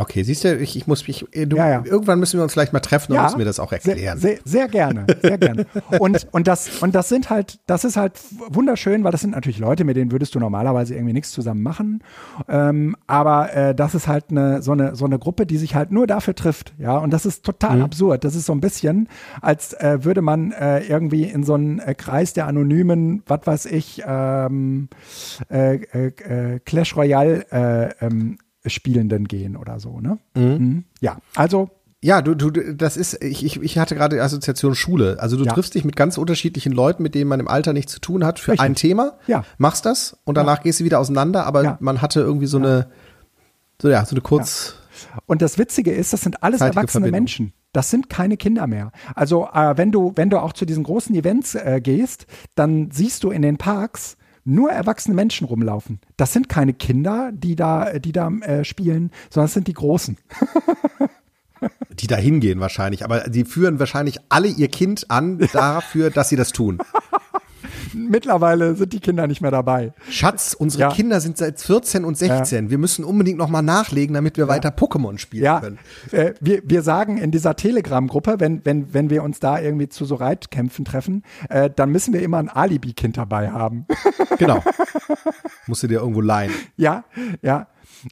Okay, siehst du, ich, ich muss mich, äh, du,
Ja, ja.
irgendwann müssen wir uns vielleicht mal treffen und müssen mir das auch erklären.
Sehr, sehr, sehr gerne, sehr gerne. Und, und, das, und das sind halt, das ist halt wunderschön, weil das sind natürlich Leute, mit denen würdest du normalerweise irgendwie nichts zusammen machen. Ähm, aber äh, das ist halt eine, so, eine, so eine Gruppe, die sich halt nur dafür trifft. Ja, und das ist total absurd. Das ist so ein bisschen, als äh, würde man äh, irgendwie in so einen äh, Kreis der anonymen, was weiß ich, ähm, äh, äh, äh, Clash Royale äh, ähm, Spielenden gehen oder so, ne? Mhm. Ja, also
Ja, du, du, das ist, ich, ich, ich hatte gerade die Assoziation Schule. Also du
Ja.
triffst dich mit ganz unterschiedlichen Leuten, mit denen man im Alter nichts zu tun hat, für
Richtig.
ein Thema,
Ja.
machst das und danach gehst du wieder auseinander, aber
Ja.
man hatte irgendwie so eine, so ja, so eine kurz,
Und das Witzige ist, das sind alles erwachsene
Verbindung.
Menschen. Das sind keine Kinder mehr. Also äh, wenn du, wenn du auch zu diesen großen Events äh, gehst, dann siehst du in den Parks nur erwachsene Menschen rumlaufen. Das sind keine Kinder, die da, die da äh, spielen, sondern es sind die Großen.
die da hingehen wahrscheinlich, aber die führen wahrscheinlich alle ihr Kind an dafür, dass sie das tun.
Mittlerweile sind die Kinder nicht mehr dabei.
Schatz, unsere
Ja.
Kinder sind seit 14 und 16. Wir müssen unbedingt noch mal nachlegen, damit wir weiter Pokémon spielen
Ja,
können.
äh, wir, wir sagen in dieser Telegram-Gruppe, wenn, wenn, wenn wir uns da irgendwie zu so Reitkämpfen treffen, äh, dann müssen wir immer ein Alibi-Kind dabei haben.
Genau. Musst du dir irgendwo leihen.
ja, ja.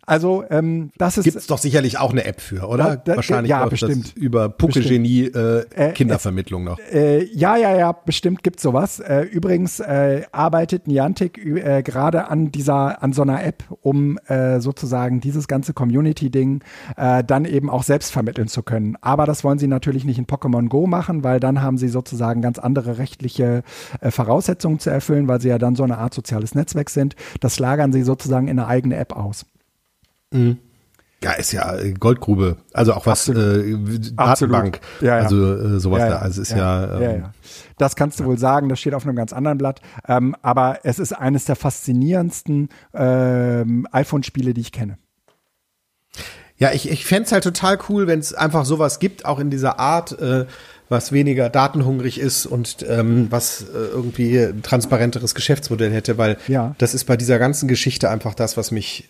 Also ähm, das ist
Gibt's doch sicherlich auch eine App für, oder?
Ja, da-
Wahrscheinlich
ja, bestimmt.
über Pucke-Genie äh,
Äh,
Kindervermittlung noch.
Äh, ja, ja, ja, bestimmt gibt's sowas. Äh, übrigens äh, arbeitet Niantic äh, gerade an dieser, an so einer App, um äh, sozusagen dieses ganze Community-Ding äh, dann eben auch selbst vermitteln zu können. Aber das wollen sie natürlich nicht in Pokémon Go machen, weil dann haben sie sozusagen ganz andere rechtliche äh, Voraussetzungen zu erfüllen, weil sie ja dann so eine Art soziales Netzwerk sind. Das lagern sie sozusagen in eine eigene App aus.
Ja, ist ja äh, Goldgrube. Also auch was äh, Datenbank.
Ja, ja.
Also äh, sowas
Ja,
da. Also ist
Ja,
ähm.
Das kannst du wohl sagen, das steht auf einem ganz anderen Blatt. Ähm, aber es ist eines der faszinierendsten ähm, iPhone-Spiele, die ich kenne.
Ja, ich, ich fänd's halt total cool, wenn es einfach sowas gibt, auch in dieser Art, äh, was weniger datenhungrig ist und ähm, was äh, irgendwie ein transparenteres Geschäftsmodell hätte, weil
Ja.
das ist bei dieser ganzen Geschichte einfach das, was mich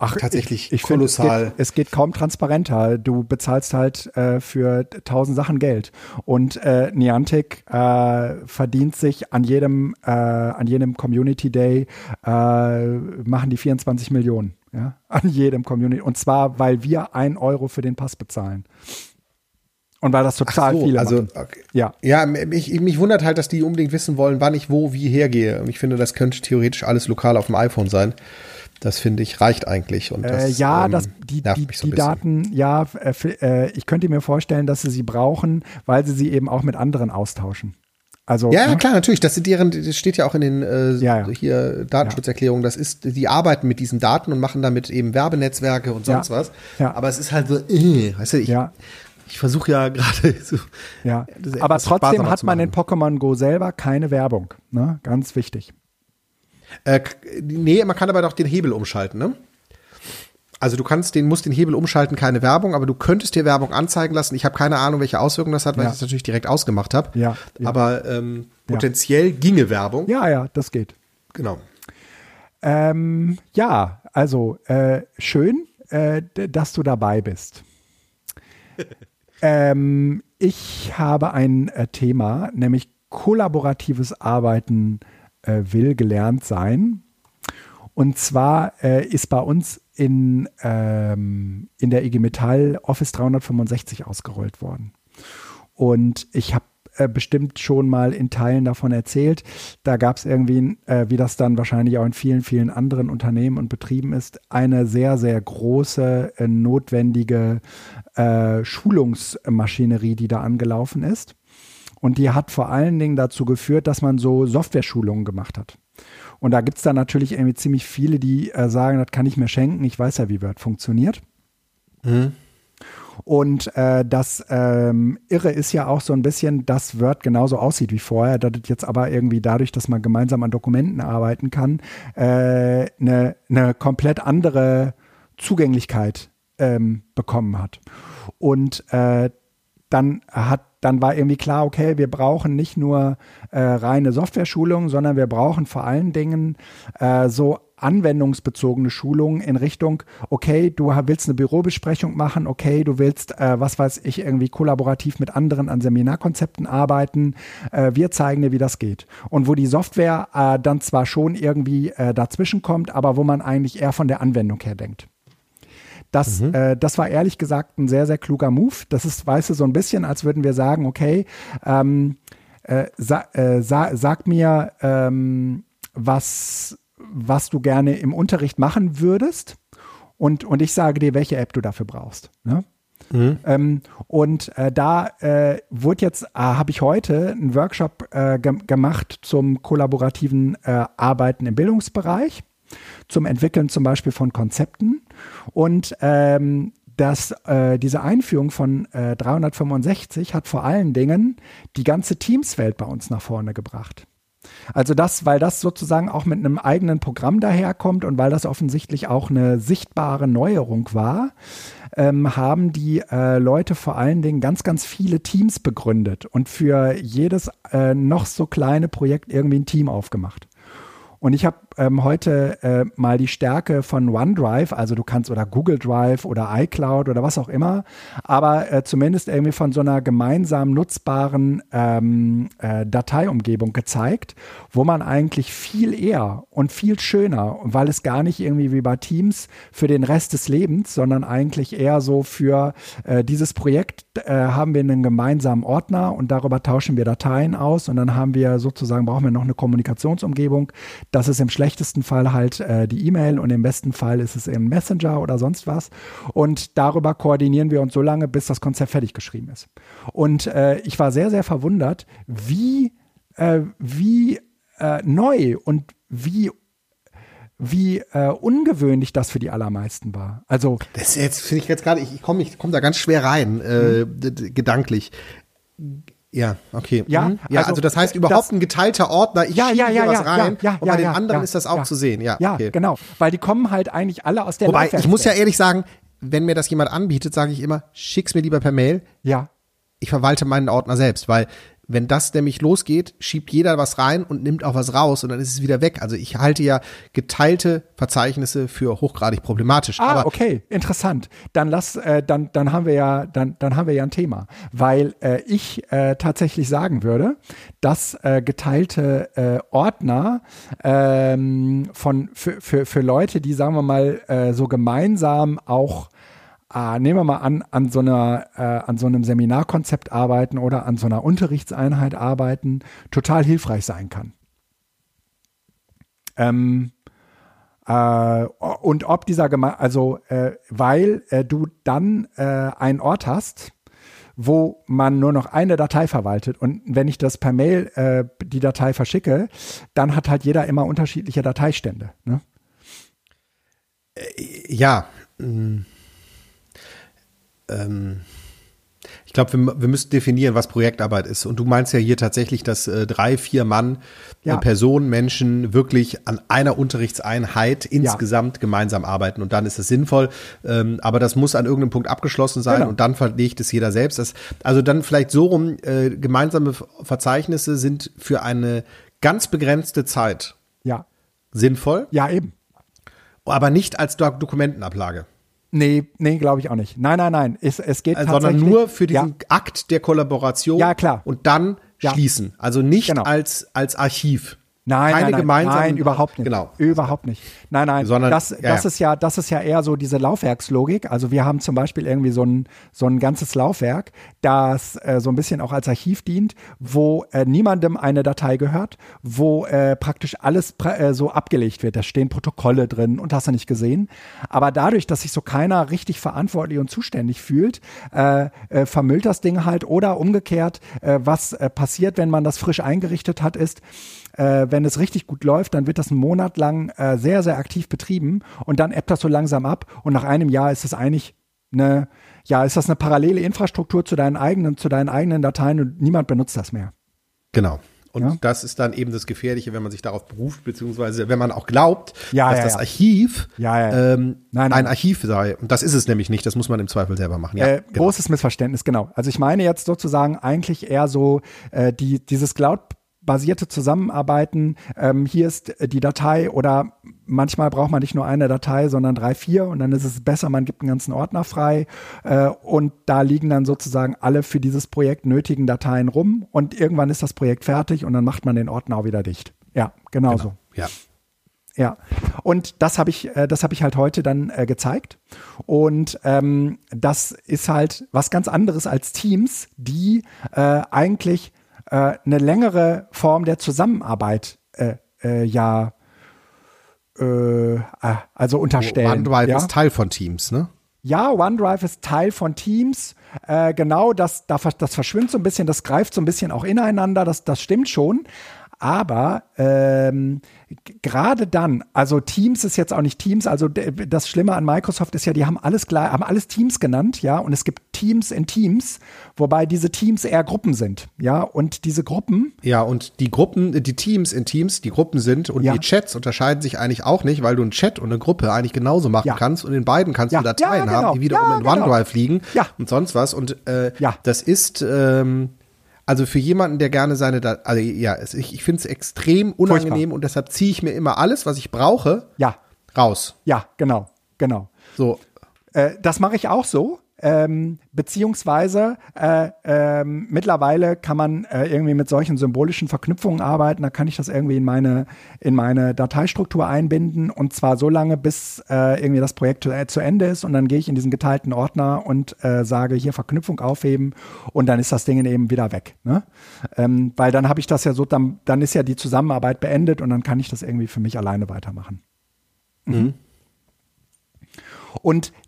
Ach, tatsächlich ich, ich kolossal.
Find, es, geht, es, geht, kaum transparenter. Du bezahlst halt äh, für tausend Sachen Geld. Und äh, Niantic äh, verdient sich an jedem, äh, an jedem Community Day, äh, machen die 24 Millionen. Ja, an jedem Community. Und zwar, weil wir ein Euro für den Pass bezahlen. Und weil das total so, viele
also, okay. Ja. Ja, mich, mich wundert halt, dass die unbedingt wissen wollen, wann ich wo, wie hergehe. Und ich finde, das könnte theoretisch alles lokal auf dem iPhone sein. Das finde ich reicht eigentlich. Und das,
äh, ja, ähm, das, die, die, so die Daten, ja, äh, äh, ich könnte mir vorstellen, dass sie sie brauchen, weil sie sie eben auch mit anderen austauschen. Also,
ja, ne? klar, natürlich. Das sind deren, das steht ja auch in den äh, ja, ja. hier Datenschutzerklärungen. Das ist, die arbeiten mit diesen Daten und machen damit eben Werbenetzwerke und sonst
ja.
was.
Ja.
Aber es ist halt so, äh, weißt du, ich, ich versuche ja gerade so.
Ja. Aber trotzdem hat man in Pokémon Go selber keine Werbung. Ne? Ganz wichtig.
Äh, nee, man kann aber doch den Hebel umschalten, ne? Also du kannst den, musst den Hebel umschalten, keine Werbung, aber du könntest dir Werbung anzeigen lassen. Ich habe keine Ahnung, welche Auswirkungen das hat, weil ja. ich das natürlich direkt ausgemacht habe.
Ja,
ja, Aber ähm, potenziell ja. ginge Werbung.
Ja, ja, das geht.
Genau.
Ähm, ja, also äh, schön, äh, dass du dabei bist. ähm, ich habe ein äh, Thema, nämlich kollaboratives Arbeiten äh, will gelernt sein. Und zwar äh, ist bei uns in, ähm, in der IG Metall Office 365 ausgerollt worden. Und ich habe äh, bestimmt schon mal in Teilen davon erzählt. Da gab es irgendwie, äh, wie das dann wahrscheinlich auch in vielen, vielen anderen Unternehmen und Betrieben ist, eine sehr, sehr große, äh, notwendige äh, Schulungsmaschinerie, die da angelaufen ist. Und die hat vor allen Dingen dazu geführt, dass man so Software-Schulungen gemacht hat. Und da gibt es dann natürlich irgendwie ziemlich viele, die äh, sagen, das kann ich mir schenken, ich weiß ja, wie Word funktioniert. Mhm. Und äh, das ähm, Irre ist ja auch so ein bisschen, dass Word genauso aussieht wie vorher, dass es jetzt aber irgendwie dadurch, dass man gemeinsam an Dokumenten arbeiten kann, eine äh, ne, ne komplett andere Zugänglichkeit ähm, bekommen hat. Und äh, dann hat dann war irgendwie klar, okay, wir brauchen nicht nur äh, reine Software-Schulungen, sondern wir brauchen vor allen Dingen äh, so anwendungsbezogene Schulungen in Richtung, okay, du willst eine Bürobesprechung machen, okay, du willst, äh, was weiß ich, irgendwie kollaborativ mit anderen an Seminarkonzepten arbeiten. Äh, wir zeigen dir, wie das geht. Und wo die Software äh, dann zwar schon irgendwie äh, dazwischen kommt, aber wo man eigentlich eher von der Anwendung her denkt. Das, mhm. äh, das war ehrlich gesagt ein sehr, sehr kluger Move. Das ist, weißt du, so ein bisschen, als würden wir sagen, okay, ähm, äh, sa äh, sa sag mir, ähm, was, was du gerne im Unterricht machen würdest. Und, und ich sage dir, welche App du dafür brauchst. Ne? Mhm. Ähm, und äh, da äh, wurde jetzt, äh, habe ich heute einen Workshop äh, ge gemacht zum kollaborativen äh, Arbeiten im Bildungsbereich, zum Entwickeln zum Beispiel von Konzepten. Und ähm, dass äh, diese Einführung von äh, 365 hat vor allen Dingen die ganze Teamswelt bei uns nach vorne gebracht. Also das, weil das sozusagen auch mit einem eigenen Programm daherkommt und weil das offensichtlich auch eine sichtbare Neuerung war, ähm, haben die äh, Leute vor allen Dingen ganz, ganz viele Teams begründet und für jedes äh, noch so kleine Projekt irgendwie ein Team aufgemacht. Und ich habe ähm, heute äh, mal die Stärke von OneDrive, also du kannst oder Google Drive oder iCloud oder was auch immer, aber äh, zumindest irgendwie von so einer gemeinsam nutzbaren ähm, äh, Dateiumgebung gezeigt, wo man eigentlich viel eher und viel schöner, weil es gar nicht irgendwie wie bei Teams für den Rest des Lebens, sondern eigentlich eher so für äh, dieses Projekt äh, haben wir einen gemeinsamen Ordner und darüber tauschen wir Dateien aus und dann haben wir sozusagen, brauchen wir noch eine Kommunikationsumgebung, das ist im schlechtesten Fall halt äh, die E-Mail und im besten Fall ist es im Messenger oder sonst was. Und darüber koordinieren wir uns so lange, bis das Konzept fertig geschrieben ist. Und äh, ich war sehr, sehr verwundert, wie, äh, wie äh, neu und wie wie äh, ungewöhnlich das für die allermeisten war. Also
das jetzt finde ich jetzt gerade, ich komme ich komm da ganz schwer rein, äh, mhm. gedanklich. Ja, okay.
Ja,
mhm. ja also, also, das heißt überhaupt das, ein geteilter Ordner, ich
ja, ja, ja,
was rein
ja, ja,
und bei den anderen ist das auch zu sehen. Ja,
ja
okay.
genau, weil die kommen halt eigentlich alle aus der
Wobei, ich muss ja ehrlich sagen, wenn mir das jemand anbietet, sage ich immer, schick's mir lieber per Mail.
Ja.
Ich verwalte meinen Ordner selbst, weil wenn das nämlich losgeht, schiebt jeder was rein und nimmt auch was raus und dann ist es wieder weg. Also ich halte ja geteilte Verzeichnisse für hochgradig problematisch.
Ah, Aber okay, interessant. Dann lass, äh, dann, dann haben wir ja, dann, dann haben wir ja ein Thema, weil äh, ich äh, tatsächlich sagen würde, dass äh, geteilte äh, Ordner ähm, von für, für, für Leute, die sagen wir mal äh, so gemeinsam auch äh, nehmen wir mal an, an so, einer, äh, an so einem Seminarkonzept arbeiten oder an so einer Unterrichtseinheit arbeiten, total hilfreich sein kann. Ähm, äh, und ob dieser, Geme also, äh, weil äh, du dann äh, einen Ort hast, wo man nur noch eine Datei verwaltet. Und wenn ich das per Mail äh, die Datei verschicke, dann hat halt jeder immer unterschiedliche Dateistände. Ne?
Ja. Hm ähm, ich glaube, wir, wir, müssen definieren, was Projektarbeit ist. Und du meinst ja hier tatsächlich, dass äh, drei, vier Mann, ja. äh, Personen, Menschen wirklich an einer Unterrichtseinheit insgesamt ja. gemeinsam arbeiten. Und dann ist es sinnvoll. Ähm, aber das muss an irgendeinem Punkt abgeschlossen sein genau. und dann verlegt es jeder selbst. Das, also dann vielleicht so rum, äh, gemeinsame Verzeichnisse sind für eine ganz begrenzte Zeit
ja.
sinnvoll.
Ja, eben.
Aber nicht als Dokumentenablage.
Nee, nee, glaube ich auch nicht. Nein, nein, nein. Es, es geht
äh, Sondern nur für diesen ja. Akt der Kollaboration.
Ja, klar.
Und dann ja. schließen. Also nicht genau. als, als Archiv.
Nein, Keine nein, nein, nein, überhaupt nicht.
Genau.
Überhaupt nicht. Nein, nein.
Sondern,
das, das ja, ist ja, das ist ja eher so diese Laufwerkslogik. Also wir haben zum Beispiel irgendwie so ein, so ein ganzes Laufwerk, das äh, so ein bisschen auch als Archiv dient, wo äh, niemandem eine Datei gehört, wo äh, praktisch alles äh, so abgelegt wird. Da stehen Protokolle drin und hast du nicht gesehen. Aber dadurch, dass sich so keiner richtig verantwortlich und zuständig fühlt, äh, äh, vermüllt das Ding halt oder umgekehrt, was passiert, wenn man das frisch eingerichtet hat, ist, äh, wenn es richtig gut läuft, dann wird das einen Monat lang äh, sehr, sehr aktiv betrieben und dann ebbt das so langsam ab und nach einem Jahr ist es eigentlich eine, ja, ist das eine parallele Infrastruktur zu deinen eigenen, zu deinen eigenen Dateien und niemand benutzt das mehr.
Genau. Und ja? das ist dann eben das Gefährliche, wenn man sich darauf beruft, beziehungsweise wenn man auch glaubt,
ja,
dass
ja,
das Archiv
ähm,
nein, nein, ein Archiv sei. Und das ist es nämlich nicht, das muss man im Zweifel selber machen.
Äh, genau. Großes Missverständnis, genau. Also ich meine jetzt sozusagen eigentlich eher so äh, die, dieses Cloud basierte Zusammenarbeiten. Ähm, hier ist die Datei oder manchmal braucht man nicht nur eine Datei, sondern drei, vier und dann ist es besser, man gibt einen ganzen Ordner frei äh, und da liegen dann sozusagen alle für dieses Projekt nötigen Dateien rum und irgendwann ist das Projekt fertig und dann macht man den Ordner auch wieder dicht. Ja, genau, genau. so.
Ja.
Ja, und das habe ich, äh, das habe ich halt heute dann äh, gezeigt. Und ähm, das ist halt was ganz anderes als Teams, die äh, eigentlich äh, eine längere Form der Zusammenarbeit äh, äh, ja äh, äh, also unterstellen.
OneDrive
ja?
ist Teil von Teams, ne?
Ja, OneDrive ist Teil von Teams. Genau, das, das verschwimmt so ein bisschen, das greift so ein bisschen auch ineinander, das, das stimmt schon. Aber ähm, gerade dann, also Teams ist jetzt auch nicht Teams, also das Schlimme an Microsoft ist ja, die haben alles klar, haben alles Teams genannt, ja, und es gibt Teams in Teams, wobei diese Teams eher Gruppen sind, ja, und diese Gruppen.
Ja, und die Gruppen, die Teams in Teams, die Gruppen sind und ja. die Chats unterscheiden sich eigentlich auch nicht, weil du einen Chat und eine Gruppe eigentlich genauso machen ja. kannst und in beiden kannst ja. du Dateien genau. haben, die wiederum in genau. OneDrive liegen und sonst was und äh, das ist ähm, also für jemanden, der gerne seine, da also ja, ich, ich finde es extrem unangenehm Furchtbar. und deshalb ziehe ich mir immer alles, was ich brauche,
ja.
raus.
Ja, genau, genau.
So.
Äh, das mache ich auch so. Ähm, beziehungsweise äh, ähm, mittlerweile kann man äh, irgendwie mit solchen symbolischen Verknüpfungen arbeiten. Da kann ich das irgendwie in meine, in meine Dateistruktur einbinden und zwar so lange, bis äh, irgendwie das Projekt zu, äh, zu, Ende ist und dann gehe ich in diesen geteilten Ordner und äh, sage hier Verknüpfung aufheben und dann ist das Ding eben wieder weg. Ne? Ähm, weil dann habe ich das ja so, dann, dann ist ja die Zusammenarbeit beendet und dann kann ich das irgendwie für mich alleine weitermachen. Mhm. Und äh,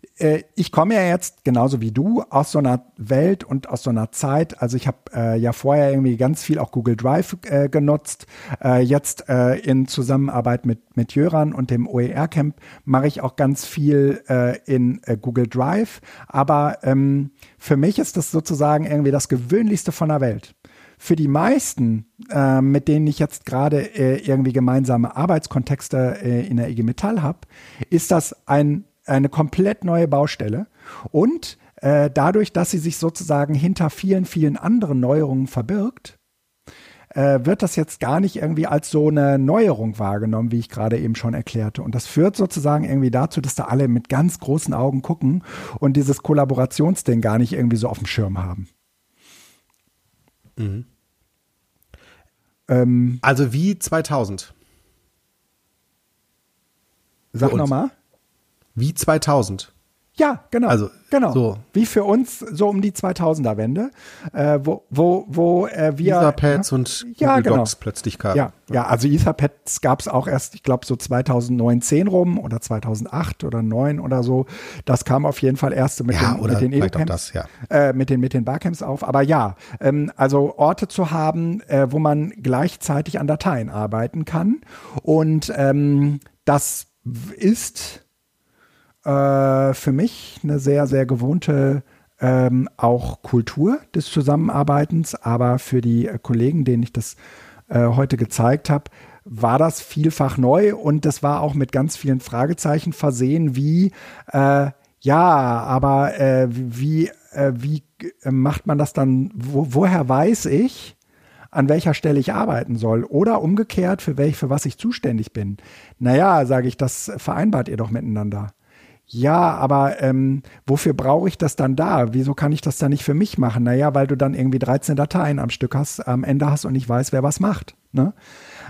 ich komme ja jetzt genauso wie du aus so einer Welt und aus so einer Zeit. Also ich habe äh, ja vorher irgendwie ganz viel auch Google Drive äh, genutzt. Äh, jetzt äh, in Zusammenarbeit mit mit Jöran und dem OER Camp mache ich auch ganz viel äh, in Google Drive. Aber ähm, für mich ist das sozusagen irgendwie das Gewöhnlichste von der Welt für die meisten, äh, mit denen ich jetzt gerade äh, irgendwie gemeinsame Arbeitskontexte äh, in der IG Metall habe, ist das ein eine komplett neue Baustelle. Und äh, dadurch, dass sie sich sozusagen hinter vielen, vielen anderen Neuerungen verbirgt, äh, wird das jetzt gar nicht irgendwie als so eine Neuerung wahrgenommen, wie ich gerade eben schon erklärte. Und das führt sozusagen irgendwie dazu, dass da alle mit ganz großen Augen gucken und dieses Kollaborationsding gar nicht irgendwie so auf dem Schirm haben.
Mhm. Ähm, also wie 2000.
Sag nochmal.
Wie 2000.
Ja, genau. Also, genau. So. Wie für uns so um die 2000er Wende, äh, wo, wo, wo äh, wir.
Etherpads äh, und
ja, Google genau.
plötzlich kamen.
Ja, ja, also Etherpads gab es auch erst, ich glaube, so 2009, 10 rum oder 2008 oder 9 oder so. Das kam auf jeden Fall erst mit
ja,
den, mit den
Educamps, ja.
äh, mit den, mit den Barcamps auf. Aber ja, ähm, also Orte zu haben, äh, wo man gleichzeitig an Dateien arbeiten kann. Und ähm, das ist äh, für mich eine sehr, sehr gewohnte ähm, auch Kultur des Zusammenarbeitens, aber für die äh, Kollegen, denen ich das äh, heute gezeigt habe, war das vielfach neu und das war auch mit ganz vielen Fragezeichen versehen, wie äh, ja, aber äh, wie, äh, wie macht man das dann, wo, woher weiß ich, an welcher Stelle ich arbeiten soll oder umgekehrt, für welch, für was ich zuständig bin. Naja, sage ich, das vereinbart ihr doch miteinander. Ja, aber ähm, wofür brauche ich das dann da? Wieso kann ich das dann nicht für mich machen? Naja, weil du dann irgendwie 13 Dateien am Stück hast, am Ende hast und nicht weiß, wer was macht. Ne?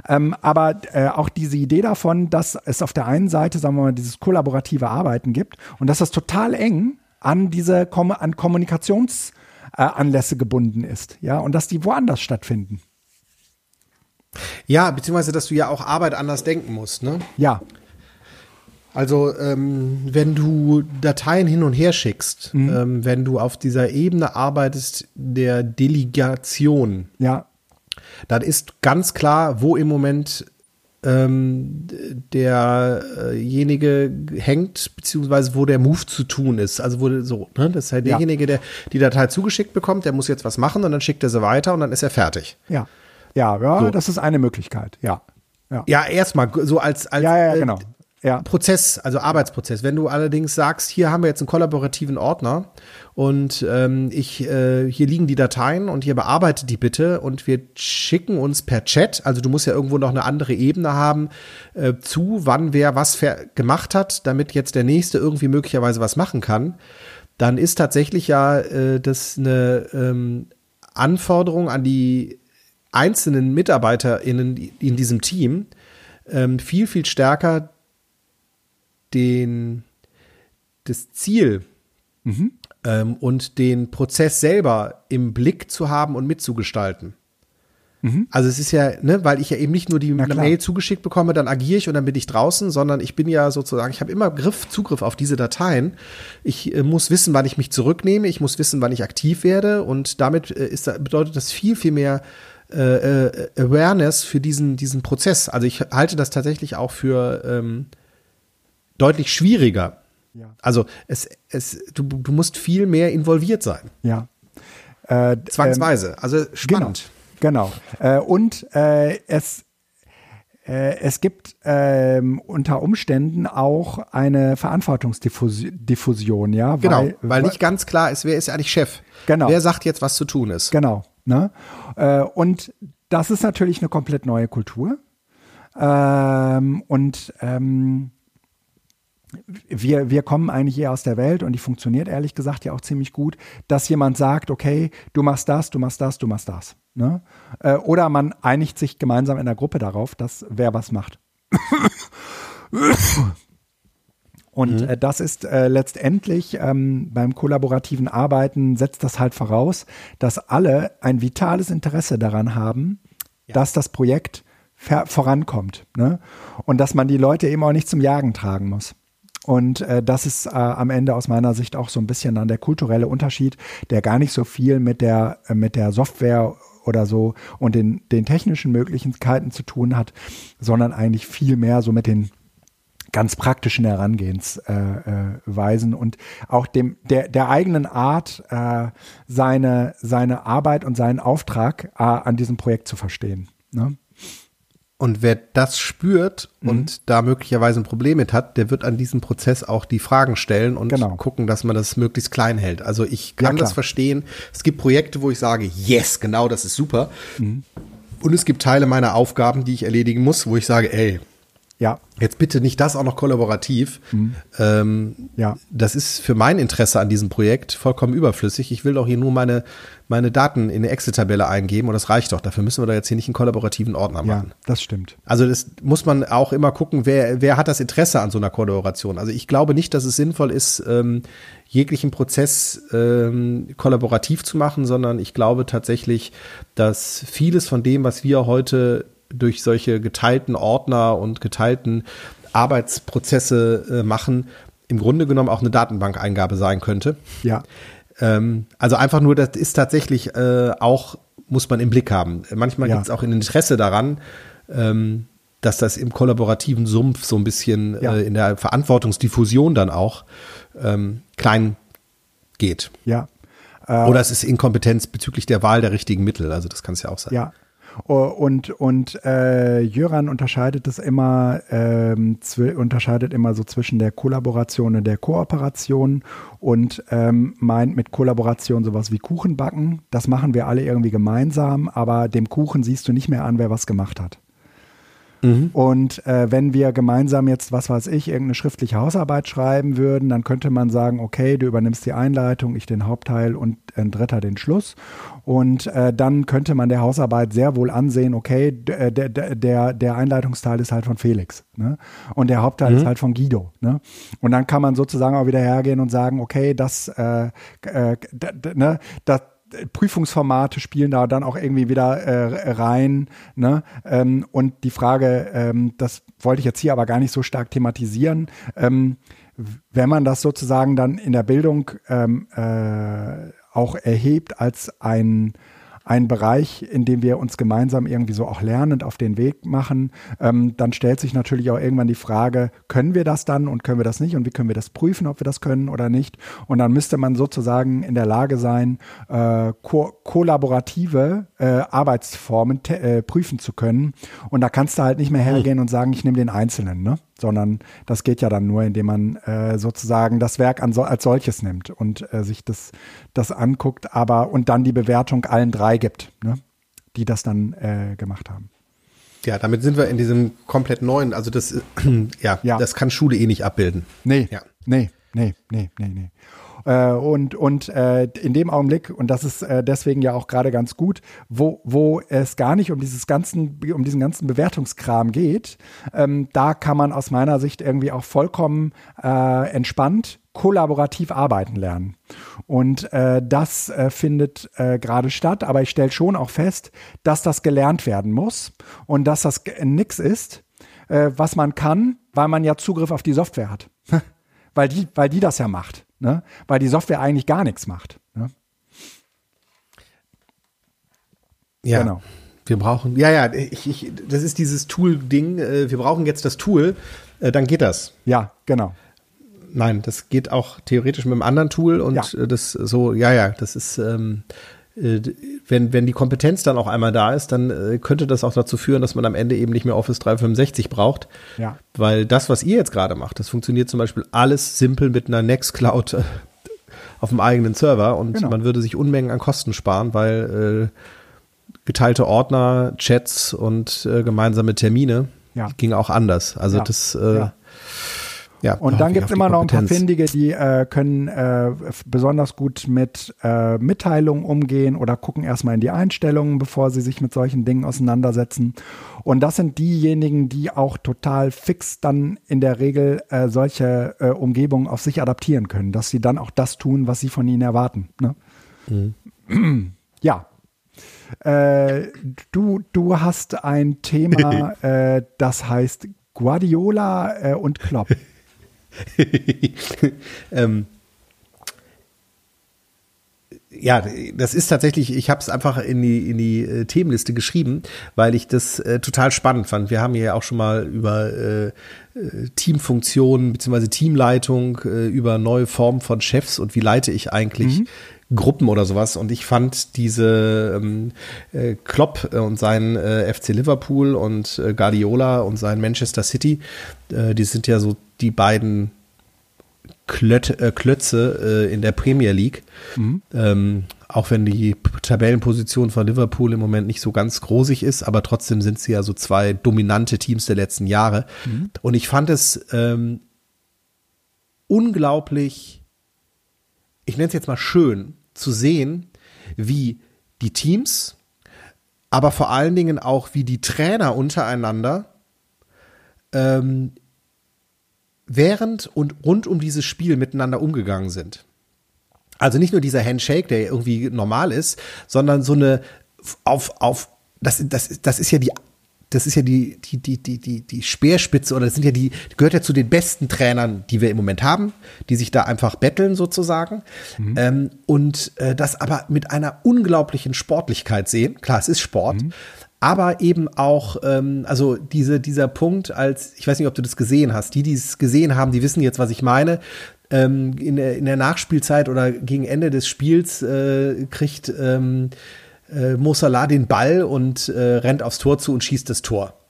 Ähm, aber äh, auch diese Idee davon, dass es auf der einen Seite, sagen wir mal, dieses kollaborative Arbeiten gibt und dass das total eng an diese Kom an Kommunikationsanlässe äh, gebunden ist, ja, und dass die woanders stattfinden.
Ja, beziehungsweise, dass du ja auch Arbeit anders denken musst, ne?
Ja.
Also ähm, wenn du Dateien hin und her schickst, mhm. ähm, wenn du auf dieser Ebene arbeitest der Delegation,
ja.
dann ist ganz klar, wo im Moment ähm, derjenige hängt, beziehungsweise wo der Move zu tun ist. Also wo so, ne? Das ist halt ja. derjenige, der die Datei zugeschickt bekommt, der muss jetzt was machen und dann schickt er sie weiter und dann ist er fertig.
Ja. Ja, ja, so. das ist eine Möglichkeit, ja.
Ja, ja erstmal so als, als
ja, ja, genau
ja. Prozess, also Arbeitsprozess. Wenn du allerdings sagst, hier haben wir jetzt einen kollaborativen Ordner und ähm, ich äh, hier liegen die Dateien und hier bearbeitet die bitte und wir schicken uns per Chat, also du musst ja irgendwo noch eine andere Ebene haben, äh, zu, wann wer was gemacht hat, damit jetzt der nächste irgendwie möglicherweise was machen kann, dann ist tatsächlich ja äh, das eine ähm, Anforderung an die einzelnen MitarbeiterInnen in diesem Team, ähm, viel, viel stärker den, das Ziel mhm. ähm, und den Prozess selber im Blick zu haben und mitzugestalten. Mhm. Also es ist ja, ne, weil ich ja eben nicht nur die Mail zugeschickt bekomme, dann agiere ich und dann bin ich draußen, sondern ich bin ja sozusagen, ich habe immer Griff, Zugriff auf diese Dateien. Ich äh, muss wissen, wann ich mich zurücknehme, ich muss wissen, wann ich aktiv werde und damit äh, ist, bedeutet das viel, viel mehr äh, äh, Awareness für diesen, diesen Prozess. Also ich halte das tatsächlich auch für ähm, deutlich schwieriger. Ja. Also es, es, du, du musst viel mehr involviert sein.
Ja.
Äh, Zwangsweise. Ähm, also spannend.
Genau. genau. Äh, und äh, es äh, es gibt ähm, unter Umständen auch eine Verantwortungsdiffusion, ja.
Genau, weil, weil nicht ganz klar ist, wer ist eigentlich Chef.
Genau.
Wer sagt jetzt, was zu tun ist.
Genau. Ne? Äh, und das ist natürlich eine komplett neue Kultur. Ähm, und ähm, wir, wir kommen eigentlich eher aus der Welt und die funktioniert ehrlich gesagt ja auch ziemlich gut, dass jemand sagt, okay, du machst das, du machst das, du machst das. Ne? Äh, oder man einigt sich gemeinsam in der Gruppe darauf, dass wer was macht. Und mhm. äh, das ist äh, letztendlich ähm, beim kollaborativen Arbeiten setzt das halt voraus, dass alle ein vitales Interesse daran haben, ja. dass das Projekt vorankommt. Ne? Und dass man die Leute eben auch nicht zum Jagen tragen muss. Und äh, das ist äh, am Ende aus meiner Sicht auch so ein bisschen dann der kulturelle Unterschied, der gar nicht so viel mit der, äh, mit der Software oder so und den, den technischen Möglichkeiten zu tun hat, sondern eigentlich viel mehr so mit den ganz praktischen Herangehensweisen äh, äh, und auch dem der der eigenen Art äh, seine seine Arbeit und seinen Auftrag äh, an diesem Projekt zu verstehen. Ne?
Und wer das spürt mhm. und da möglicherweise ein Problem mit hat, der wird an diesem Prozess auch die Fragen stellen und genau. gucken, dass man das möglichst klein hält. Also ich kann ja, das verstehen. Es gibt Projekte, wo ich sage, yes, genau, das ist super. Mhm. Und es gibt Teile meiner Aufgaben, die ich erledigen muss, wo ich sage, ey, ja. Jetzt bitte nicht das auch noch kollaborativ. Mhm. Ähm, ja. Das ist für mein Interesse an diesem Projekt vollkommen überflüssig. Ich will doch hier nur meine, meine Daten in eine Excel-Tabelle eingeben und das reicht doch. Dafür müssen wir da jetzt hier nicht einen kollaborativen Ordner machen. Ja,
das stimmt.
Also das muss man auch immer gucken, wer, wer hat das Interesse an so einer Kollaboration. Also ich glaube nicht, dass es sinnvoll ist, ähm, jeglichen Prozess ähm, kollaborativ zu machen, sondern ich glaube tatsächlich, dass vieles von dem, was wir heute durch solche geteilten Ordner und geteilten Arbeitsprozesse äh, machen, im Grunde genommen auch eine Datenbankeingabe sein könnte.
Ja.
Ähm, also einfach nur, das ist tatsächlich äh, auch, muss man im Blick haben. Manchmal ja. gibt es auch ein Interesse daran, ähm, dass das im kollaborativen Sumpf so ein bisschen ja. äh, in der Verantwortungsdiffusion dann auch ähm, klein geht.
Ja.
Oder es ist Inkompetenz bezüglich der Wahl der richtigen Mittel. Also das kann es ja auch sein.
Ja, und, und äh, Jöran unterscheidet es immer, ähm, unterscheidet immer so zwischen der Kollaboration und der Kooperation und ähm, meint mit Kollaboration sowas wie Kuchen backen. Das machen wir alle irgendwie gemeinsam, aber dem Kuchen siehst du nicht mehr an, wer was gemacht hat. Mhm. Und äh, wenn wir gemeinsam jetzt, was weiß ich, irgendeine schriftliche Hausarbeit schreiben würden, dann könnte man sagen, okay, du übernimmst die Einleitung, ich den Hauptteil und ein Dritter den Schluss. Und äh, dann könnte man der Hausarbeit sehr wohl ansehen, okay, äh, der, der, der Einleitungsteil ist halt von Felix. Ne? Und der Hauptteil mhm. ist halt von Guido. Ne? Und dann kann man sozusagen auch wieder hergehen und sagen, okay, das, äh, äh, ne, das, Prüfungsformate spielen da dann auch irgendwie wieder äh, rein. Ne? Ähm, und die Frage, ähm, das wollte ich jetzt hier aber gar nicht so stark thematisieren, ähm, wenn man das sozusagen dann in der Bildung ähm, äh, auch erhebt als ein ein Bereich, in dem wir uns gemeinsam irgendwie so auch lernend auf den Weg machen, ähm, dann stellt sich natürlich auch irgendwann die Frage, können wir das dann und können wir das nicht und wie können wir das prüfen, ob wir das können oder nicht. Und dann müsste man sozusagen in der Lage sein, äh, ko kollaborative äh, Arbeitsformen äh, prüfen zu können. Und da kannst du halt nicht mehr hergehen und sagen, ich nehme den Einzelnen, ne? Sondern das geht ja dann nur, indem man äh, sozusagen das Werk an als solches nimmt und äh, sich das, das anguckt, aber und dann die Bewertung allen drei gibt, ne? die das dann äh, gemacht haben.
Ja, damit sind wir in diesem komplett neuen, also das, ja, ja. das kann Schule eh nicht abbilden.
Nee, ja. nee, nee, nee, nee, nee. Äh, und und äh, in dem Augenblick, und das ist äh, deswegen ja auch gerade ganz gut, wo, wo es gar nicht um dieses ganzen, um diesen ganzen Bewertungskram geht, ähm, da kann man aus meiner Sicht irgendwie auch vollkommen äh, entspannt kollaborativ arbeiten lernen. Und äh, das äh, findet äh, gerade statt, aber ich stelle schon auch fest, dass das gelernt werden muss und dass das nix ist, äh, was man kann, weil man ja Zugriff auf die Software hat. weil, die, weil die das ja macht ne? weil die Software eigentlich gar nichts macht. Ne?
Ja. Genau. Wir brauchen, ja, ja, ich, ich, das ist dieses Tool-Ding. Äh, wir brauchen jetzt das Tool, äh, dann geht das.
Ja, genau.
Nein, das geht auch theoretisch mit einem anderen Tool und ja. Äh, das so, ja, ja, das ist, ähm, äh, wenn, wenn die Kompetenz dann auch einmal da ist, dann äh, könnte das auch dazu führen, dass man am Ende eben nicht mehr Office 365 braucht.
Ja.
Weil das, was ihr jetzt gerade macht, das funktioniert zum Beispiel alles simpel mit einer Nextcloud äh, auf dem eigenen Server und genau. man würde sich Unmengen an Kosten sparen, weil äh, geteilte Ordner, Chats und äh, gemeinsame Termine ja. ging auch anders. Also ja. das äh, ja.
Ja, und dann gibt es immer noch ein paar Findige, die äh, können äh, besonders gut mit äh, Mitteilungen umgehen oder gucken erstmal in die Einstellungen, bevor sie sich mit solchen Dingen auseinandersetzen. Und das sind diejenigen, die auch total fix dann in der Regel äh, solche äh, Umgebungen auf sich adaptieren können, dass sie dann auch das tun, was sie von ihnen erwarten. Ne? Mhm. Ja, äh, du, du hast ein Thema, äh, das heißt Guardiola äh, und Klopp.
ähm, ja, das ist tatsächlich, ich habe es einfach in die, in die äh, Themenliste geschrieben, weil ich das äh, total spannend fand. Wir haben ja auch schon mal über äh, äh Teamfunktionen bzw. Teamleitung, äh, über neue Formen von Chefs und wie leite ich eigentlich mhm. Gruppen oder sowas. Und ich fand diese ähm, äh, Klopp und sein äh, FC Liverpool und äh, Guardiola und sein Manchester City, äh, die sind ja so die beiden Klöt, äh, Klötze äh, in der Premier League. Mhm. Ähm, auch wenn die Tabellenposition von Liverpool im Moment nicht so ganz großig ist, aber trotzdem sind sie ja so zwei dominante Teams der letzten Jahre. Mhm. Und ich fand es ähm, unglaublich, ich nenne es jetzt mal schön, zu sehen, wie die Teams, aber vor allen Dingen auch wie die Trainer untereinander ähm, während und rund um dieses Spiel miteinander umgegangen sind. Also nicht nur dieser Handshake, der irgendwie normal ist, sondern so eine auf, auf, das, das, das ist ja die, das ist ja die, die, die, die, die, die Speerspitze oder das sind ja die, gehört ja zu den besten Trainern, die wir im Moment haben, die sich da einfach betteln sozusagen. Mhm. Ähm, und äh, das aber mit einer unglaublichen Sportlichkeit sehen. Klar, es ist Sport. Mhm aber eben auch, ähm, also diese, dieser Punkt als, ich weiß nicht, ob du das gesehen hast, die, die es gesehen haben, die wissen jetzt, was ich meine. Ähm, in, der, in der Nachspielzeit oder gegen Ende des Spiels äh, kriegt ähm, äh, Mo Salah den Ball und äh, rennt aufs Tor zu und schießt das Tor.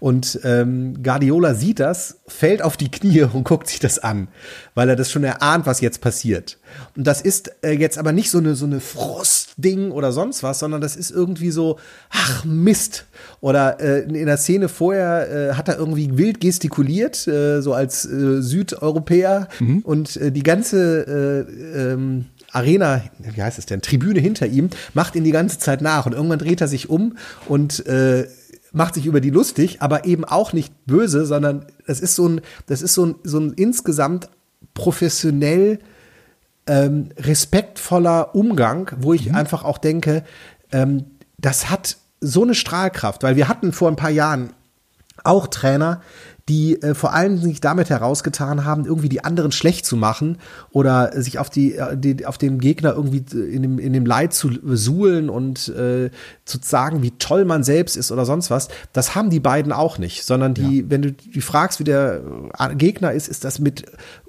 Und ähm, Guardiola sieht das, fällt auf die Knie und guckt sich das an, weil er das schon erahnt, was jetzt passiert. Und das ist äh, jetzt aber nicht so eine so eine Frustding oder sonst was, sondern das ist irgendwie so, ach Mist. Oder äh, in der Szene vorher äh, hat er irgendwie wild gestikuliert, äh, so als äh, Südeuropäer mhm. und äh, die ganze äh, ähm, Arena, wie heißt es denn, Tribüne hinter ihm, macht ihn die ganze Zeit nach und irgendwann dreht er sich um und äh, macht sich über die lustig, aber eben auch nicht böse, sondern das ist so ein, das ist so ein, so ein insgesamt professionell ähm, respektvoller Umgang, wo ich mhm. einfach auch denke, ähm, das hat so eine Strahlkraft, weil wir hatten vor ein paar Jahren auch Trainer, die äh, vor allem sich damit herausgetan haben, irgendwie die anderen schlecht zu machen oder sich auf die, äh, die auf den Gegner irgendwie in dem, in dem Leid zu suhlen und äh, zu sagen, wie toll man selbst ist oder sonst was. Das haben die beiden auch nicht, sondern die, ja. wenn du die fragst, wie der äh, Gegner ist, ist das mit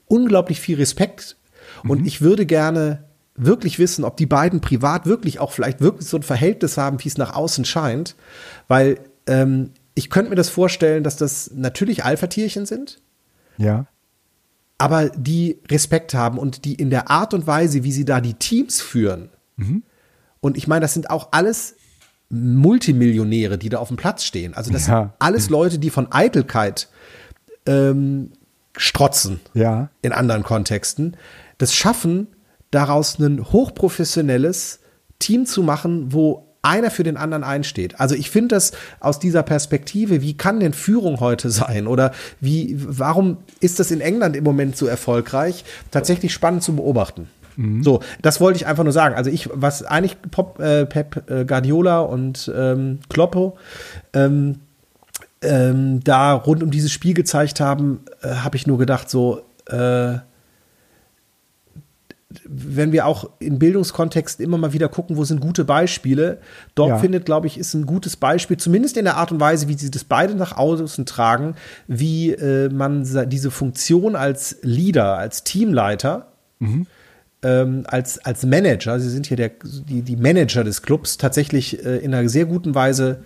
unglaublich viel Respekt. Mhm. Und ich würde gerne wirklich wissen, ob die beiden privat wirklich auch vielleicht wirklich so ein Verhältnis haben, wie es nach außen scheint, weil ähm, ich könnte mir das vorstellen, dass das natürlich Alpha-Tierchen sind.
Ja.
Aber die Respekt haben und die in der Art und Weise, wie sie da die Teams führen. Mhm. Und ich meine, das sind auch alles Multimillionäre, die da auf dem Platz stehen. Also das ja. sind alles Leute, die von Eitelkeit ähm, strotzen.
Ja.
In anderen Kontexten. Das schaffen, daraus ein hochprofessionelles Team zu machen, wo einer für den anderen einsteht. Also ich finde das aus dieser Perspektive, wie kann denn Führung heute sein oder wie, warum ist das in England im Moment so erfolgreich, tatsächlich spannend zu beobachten. Mhm. So, das wollte ich einfach nur sagen. Also ich, was eigentlich Pop, äh, Pep äh, Guardiola und ähm, Kloppo ähm, ähm, da rund um dieses Spiel gezeigt haben, äh, habe ich nur gedacht, so, äh, wenn wir auch in Bildungskontexten immer mal wieder gucken, wo sind gute Beispiele, dort ja. findet, glaube ich, ist ein gutes Beispiel, zumindest in der Art und Weise, wie sie das beide nach außen tragen, wie äh, man diese Funktion als Leader, als Teamleiter, mhm. ähm, als, als Manager, sie sind hier der, die, die Manager des Clubs, tatsächlich äh, in einer sehr guten Weise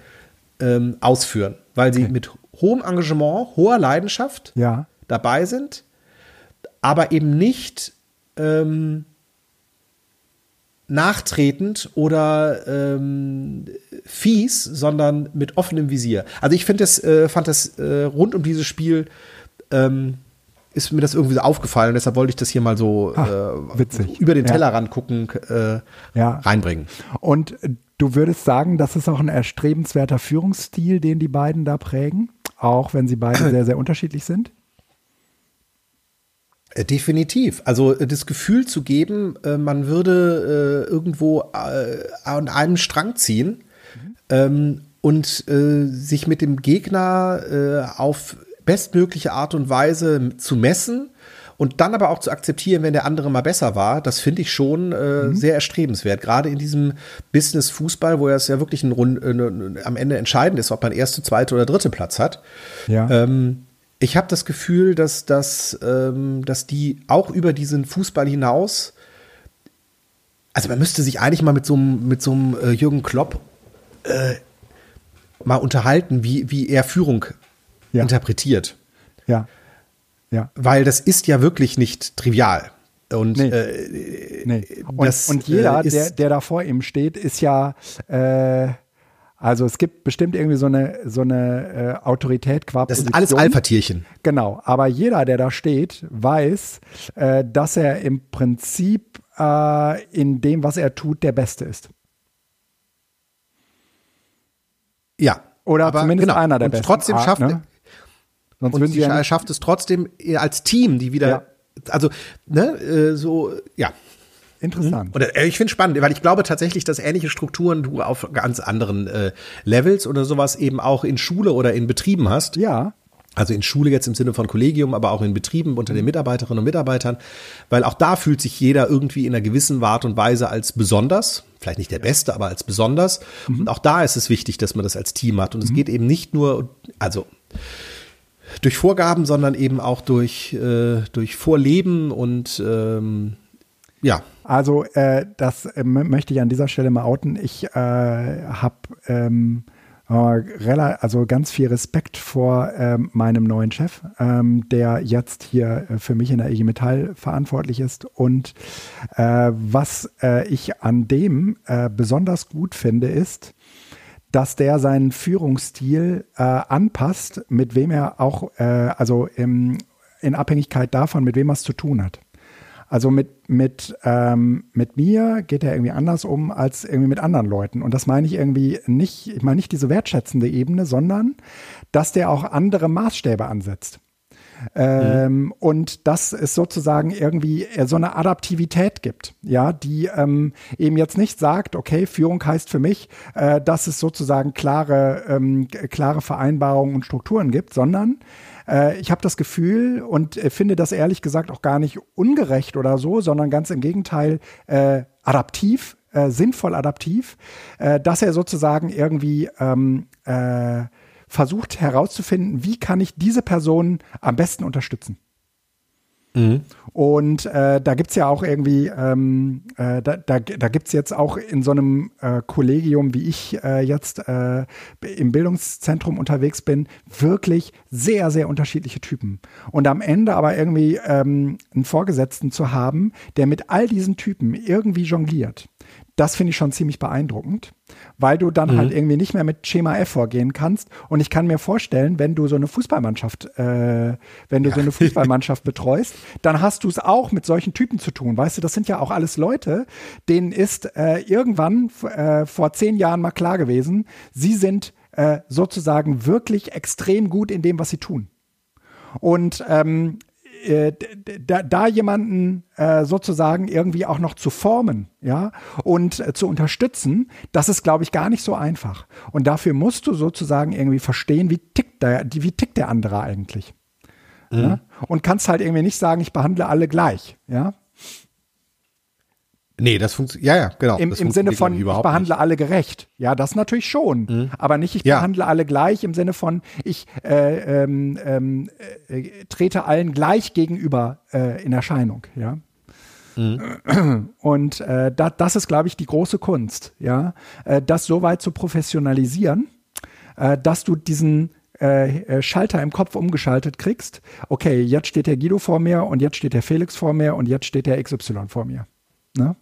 ähm, ausführen, weil sie okay. mit hohem Engagement, hoher Leidenschaft
ja.
dabei sind, aber eben nicht ähm, nachtretend oder ähm, fies, sondern mit offenem Visier. Also ich finde das, äh, fand das äh, rund um dieses Spiel ähm, ist mir das irgendwie so aufgefallen. Deshalb wollte ich das hier mal so Ach,
äh,
über den Tellerrand ja. gucken, äh, ja. reinbringen.
Und du würdest sagen, das ist auch ein erstrebenswerter Führungsstil, den die beiden da prägen, auch wenn sie beide sehr, sehr unterschiedlich sind?
Äh, definitiv. Also äh, das Gefühl zu geben, äh, man würde irgendwo an einem Strang ziehen mhm. Ähm, und sich mit dem Gegner auf bestmögliche Art und Weise zu messen und dann aber auch zu akzeptieren, wenn der andere mal besser war, das finde ich schon mhm. sehr erstrebenswert. Gerade in diesem Business Fußball, wo es ja wirklich ein Rund, äh, am Ende entscheidend ist, ob man erste, zweite oder dritte Platz hat.
Ja.
Ähm, ich habe das Gefühl, dass, dass, ähm, dass die auch über diesen Fußball hinaus, also man müsste sich eigentlich mal mit so einem, mit so einem äh, Jürgen Klopp äh, mal unterhalten, wie, wie er Führung ja. interpretiert.
Ja.
Ja. Weil das ist ja wirklich nicht trivial. Und, nee. äh,
nee. und, das, und jeder, äh, der, der da vor ihm steht, ist ja, äh, also es gibt bestimmt irgendwie so eine, so eine äh, Autorität qua
Das sind alles Alpha-Tierchen.
Genau, aber jeder, der da steht, weiß, äh, dass er im Prinzip äh, in dem, was er tut, der Beste ist.
Ja.
Oder aber zumindest genau. einer der und Besten.
Trotzdem Art, schafft, ne? Sonst und sie ja schafft es trotzdem als Team, die wieder, ja. also, ne, äh, so, ja.
Interessant.
Oder äh, ich finde spannend, weil ich glaube tatsächlich, dass ähnliche Strukturen du auf ganz anderen äh, Levels oder sowas eben auch in Schule oder in Betrieben hast.
Ja.
Also in Schule jetzt im Sinne von Kollegium, aber auch in Betrieben unter den Mitarbeiterinnen und Mitarbeitern, weil auch da fühlt sich jeder irgendwie in einer gewissen Art und Weise als besonders, vielleicht nicht der Beste, aber als besonders. Mhm. Und auch da ist es wichtig, dass man das als Team hat. Und mhm. es geht eben nicht nur, also durch Vorgaben, sondern eben auch durch, äh, durch Vorleben und ähm, ja.
Also äh, das äh, möchte ich an dieser Stelle mal outen. Ich äh, habe ähm, also ganz viel Respekt vor ähm, meinem neuen Chef, ähm, der jetzt hier äh, für mich in der IG Metall verantwortlich ist. Und äh, was äh, ich an dem äh, besonders gut finde, ist, dass der seinen Führungsstil äh, anpasst, mit wem er auch, äh, also im, in Abhängigkeit davon, mit wem er es zu tun hat. Also mit, mit, ähm, mit mir geht er irgendwie anders um als irgendwie mit anderen Leuten. Und das meine ich irgendwie nicht, ich meine nicht diese wertschätzende Ebene, sondern dass der auch andere Maßstäbe ansetzt. Ähm, mhm. Und dass es sozusagen irgendwie so eine Adaptivität gibt, ja, die ähm, eben jetzt nicht sagt, okay, Führung heißt für mich, äh, dass es sozusagen klare, ähm, klare Vereinbarungen und Strukturen gibt, sondern äh, ich habe das Gefühl und äh, finde das ehrlich gesagt auch gar nicht ungerecht oder so, sondern ganz im Gegenteil äh, adaptiv, äh, sinnvoll adaptiv, äh, dass er sozusagen irgendwie ähm, äh, versucht herauszufinden, wie kann ich diese Person am besten unterstützen. Mhm. Und äh, da gibt's ja auch irgendwie, ähm, äh, da, da, da gibt jetzt auch in so einem äh, Kollegium, wie ich äh, jetzt äh, im Bildungszentrum unterwegs bin, wirklich sehr, sehr unterschiedliche Typen. Und am Ende aber irgendwie ähm, einen Vorgesetzten zu haben, der mit all diesen Typen irgendwie jongliert das finde ich schon ziemlich beeindruckend, weil du dann halt mhm. halt irgendwie nicht mehr mit Schema F vorgehen kannst. Und ich kann mir vorstellen, wenn du so eine Fußballmannschaft, äh, wenn du ja. so eine Fußballmannschaft betreust, dann hast du es auch mit solchen Typen zu tun. Weißt du, das sind ja auch alles Leute, denen ist äh, irgendwann äh, vor zehn Jahren mal klar gewesen, sie sind äh, sozusagen wirklich extrem gut in dem, was sie tun. Und ähm, äh, da, da jemanden äh, sozusagen irgendwie auch noch zu formen, ja, und äh, zu unterstützen, das ist, glaube ich, gar nicht so einfach. Und dafür musst du sozusagen irgendwie verstehen, wie tickt der, wie tickt der andere eigentlich. Mhm. Ja? Und kannst halt irgendwie nicht sagen, ich behandle alle gleich, ja.
Nee, das funktioniert, ja, ja, genau.
Im, im Sinne von, ich behandle nicht. alle gerecht. Ja, das natürlich schon. Mhm. Aber nicht, ich ja. behandle alle gleich im Sinne von, ich äh, ähm, ähm, äh, trete allen gleich gegenüber äh, in Erscheinung, ja. Mhm. Und äh, da, das ist, glaube ich, die große Kunst, ja, äh, das so weit zu professionalisieren, äh, dass du diesen Schalter im Kopf umgeschaltet kriegst. Okay, jetzt steht der Guido vor mir und jetzt steht der Felix vor mir und jetzt steht der XY vor mir. Ne?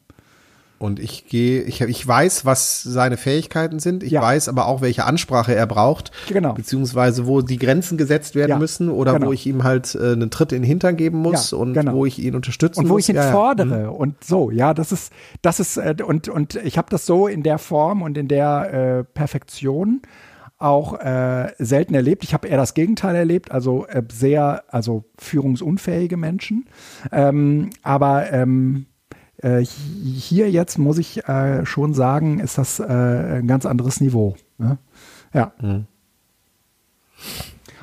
Und ich gehe, ich, ich weiß, was seine Fähigkeiten sind. Ich ja. weiß aber auch, welche Ansprache er braucht.
Genau.
Beziehungsweise, wo die Grenzen gesetzt werden ja. müssen oder genau. wo ich ihm halt äh, einen Tritt in den Hintern geben muss ja, und genau. wo ich ihn unterstützen
muss. Und wo
muss.
ich ihn fordere mhm. und so. Ja, das ist, das ist, äh, und, und ich habe das so in der Form und in der äh, Perfektion auch äh, selten erlebt. Ich habe eher das Gegenteil erlebt, also äh, sehr, also führungsunfähige Menschen. Ähm, aber ähm, äh, hier jetzt muss ich äh, schon sagen, ist das äh, ein ganz anderes Niveau. Ne? Ja. Mhm.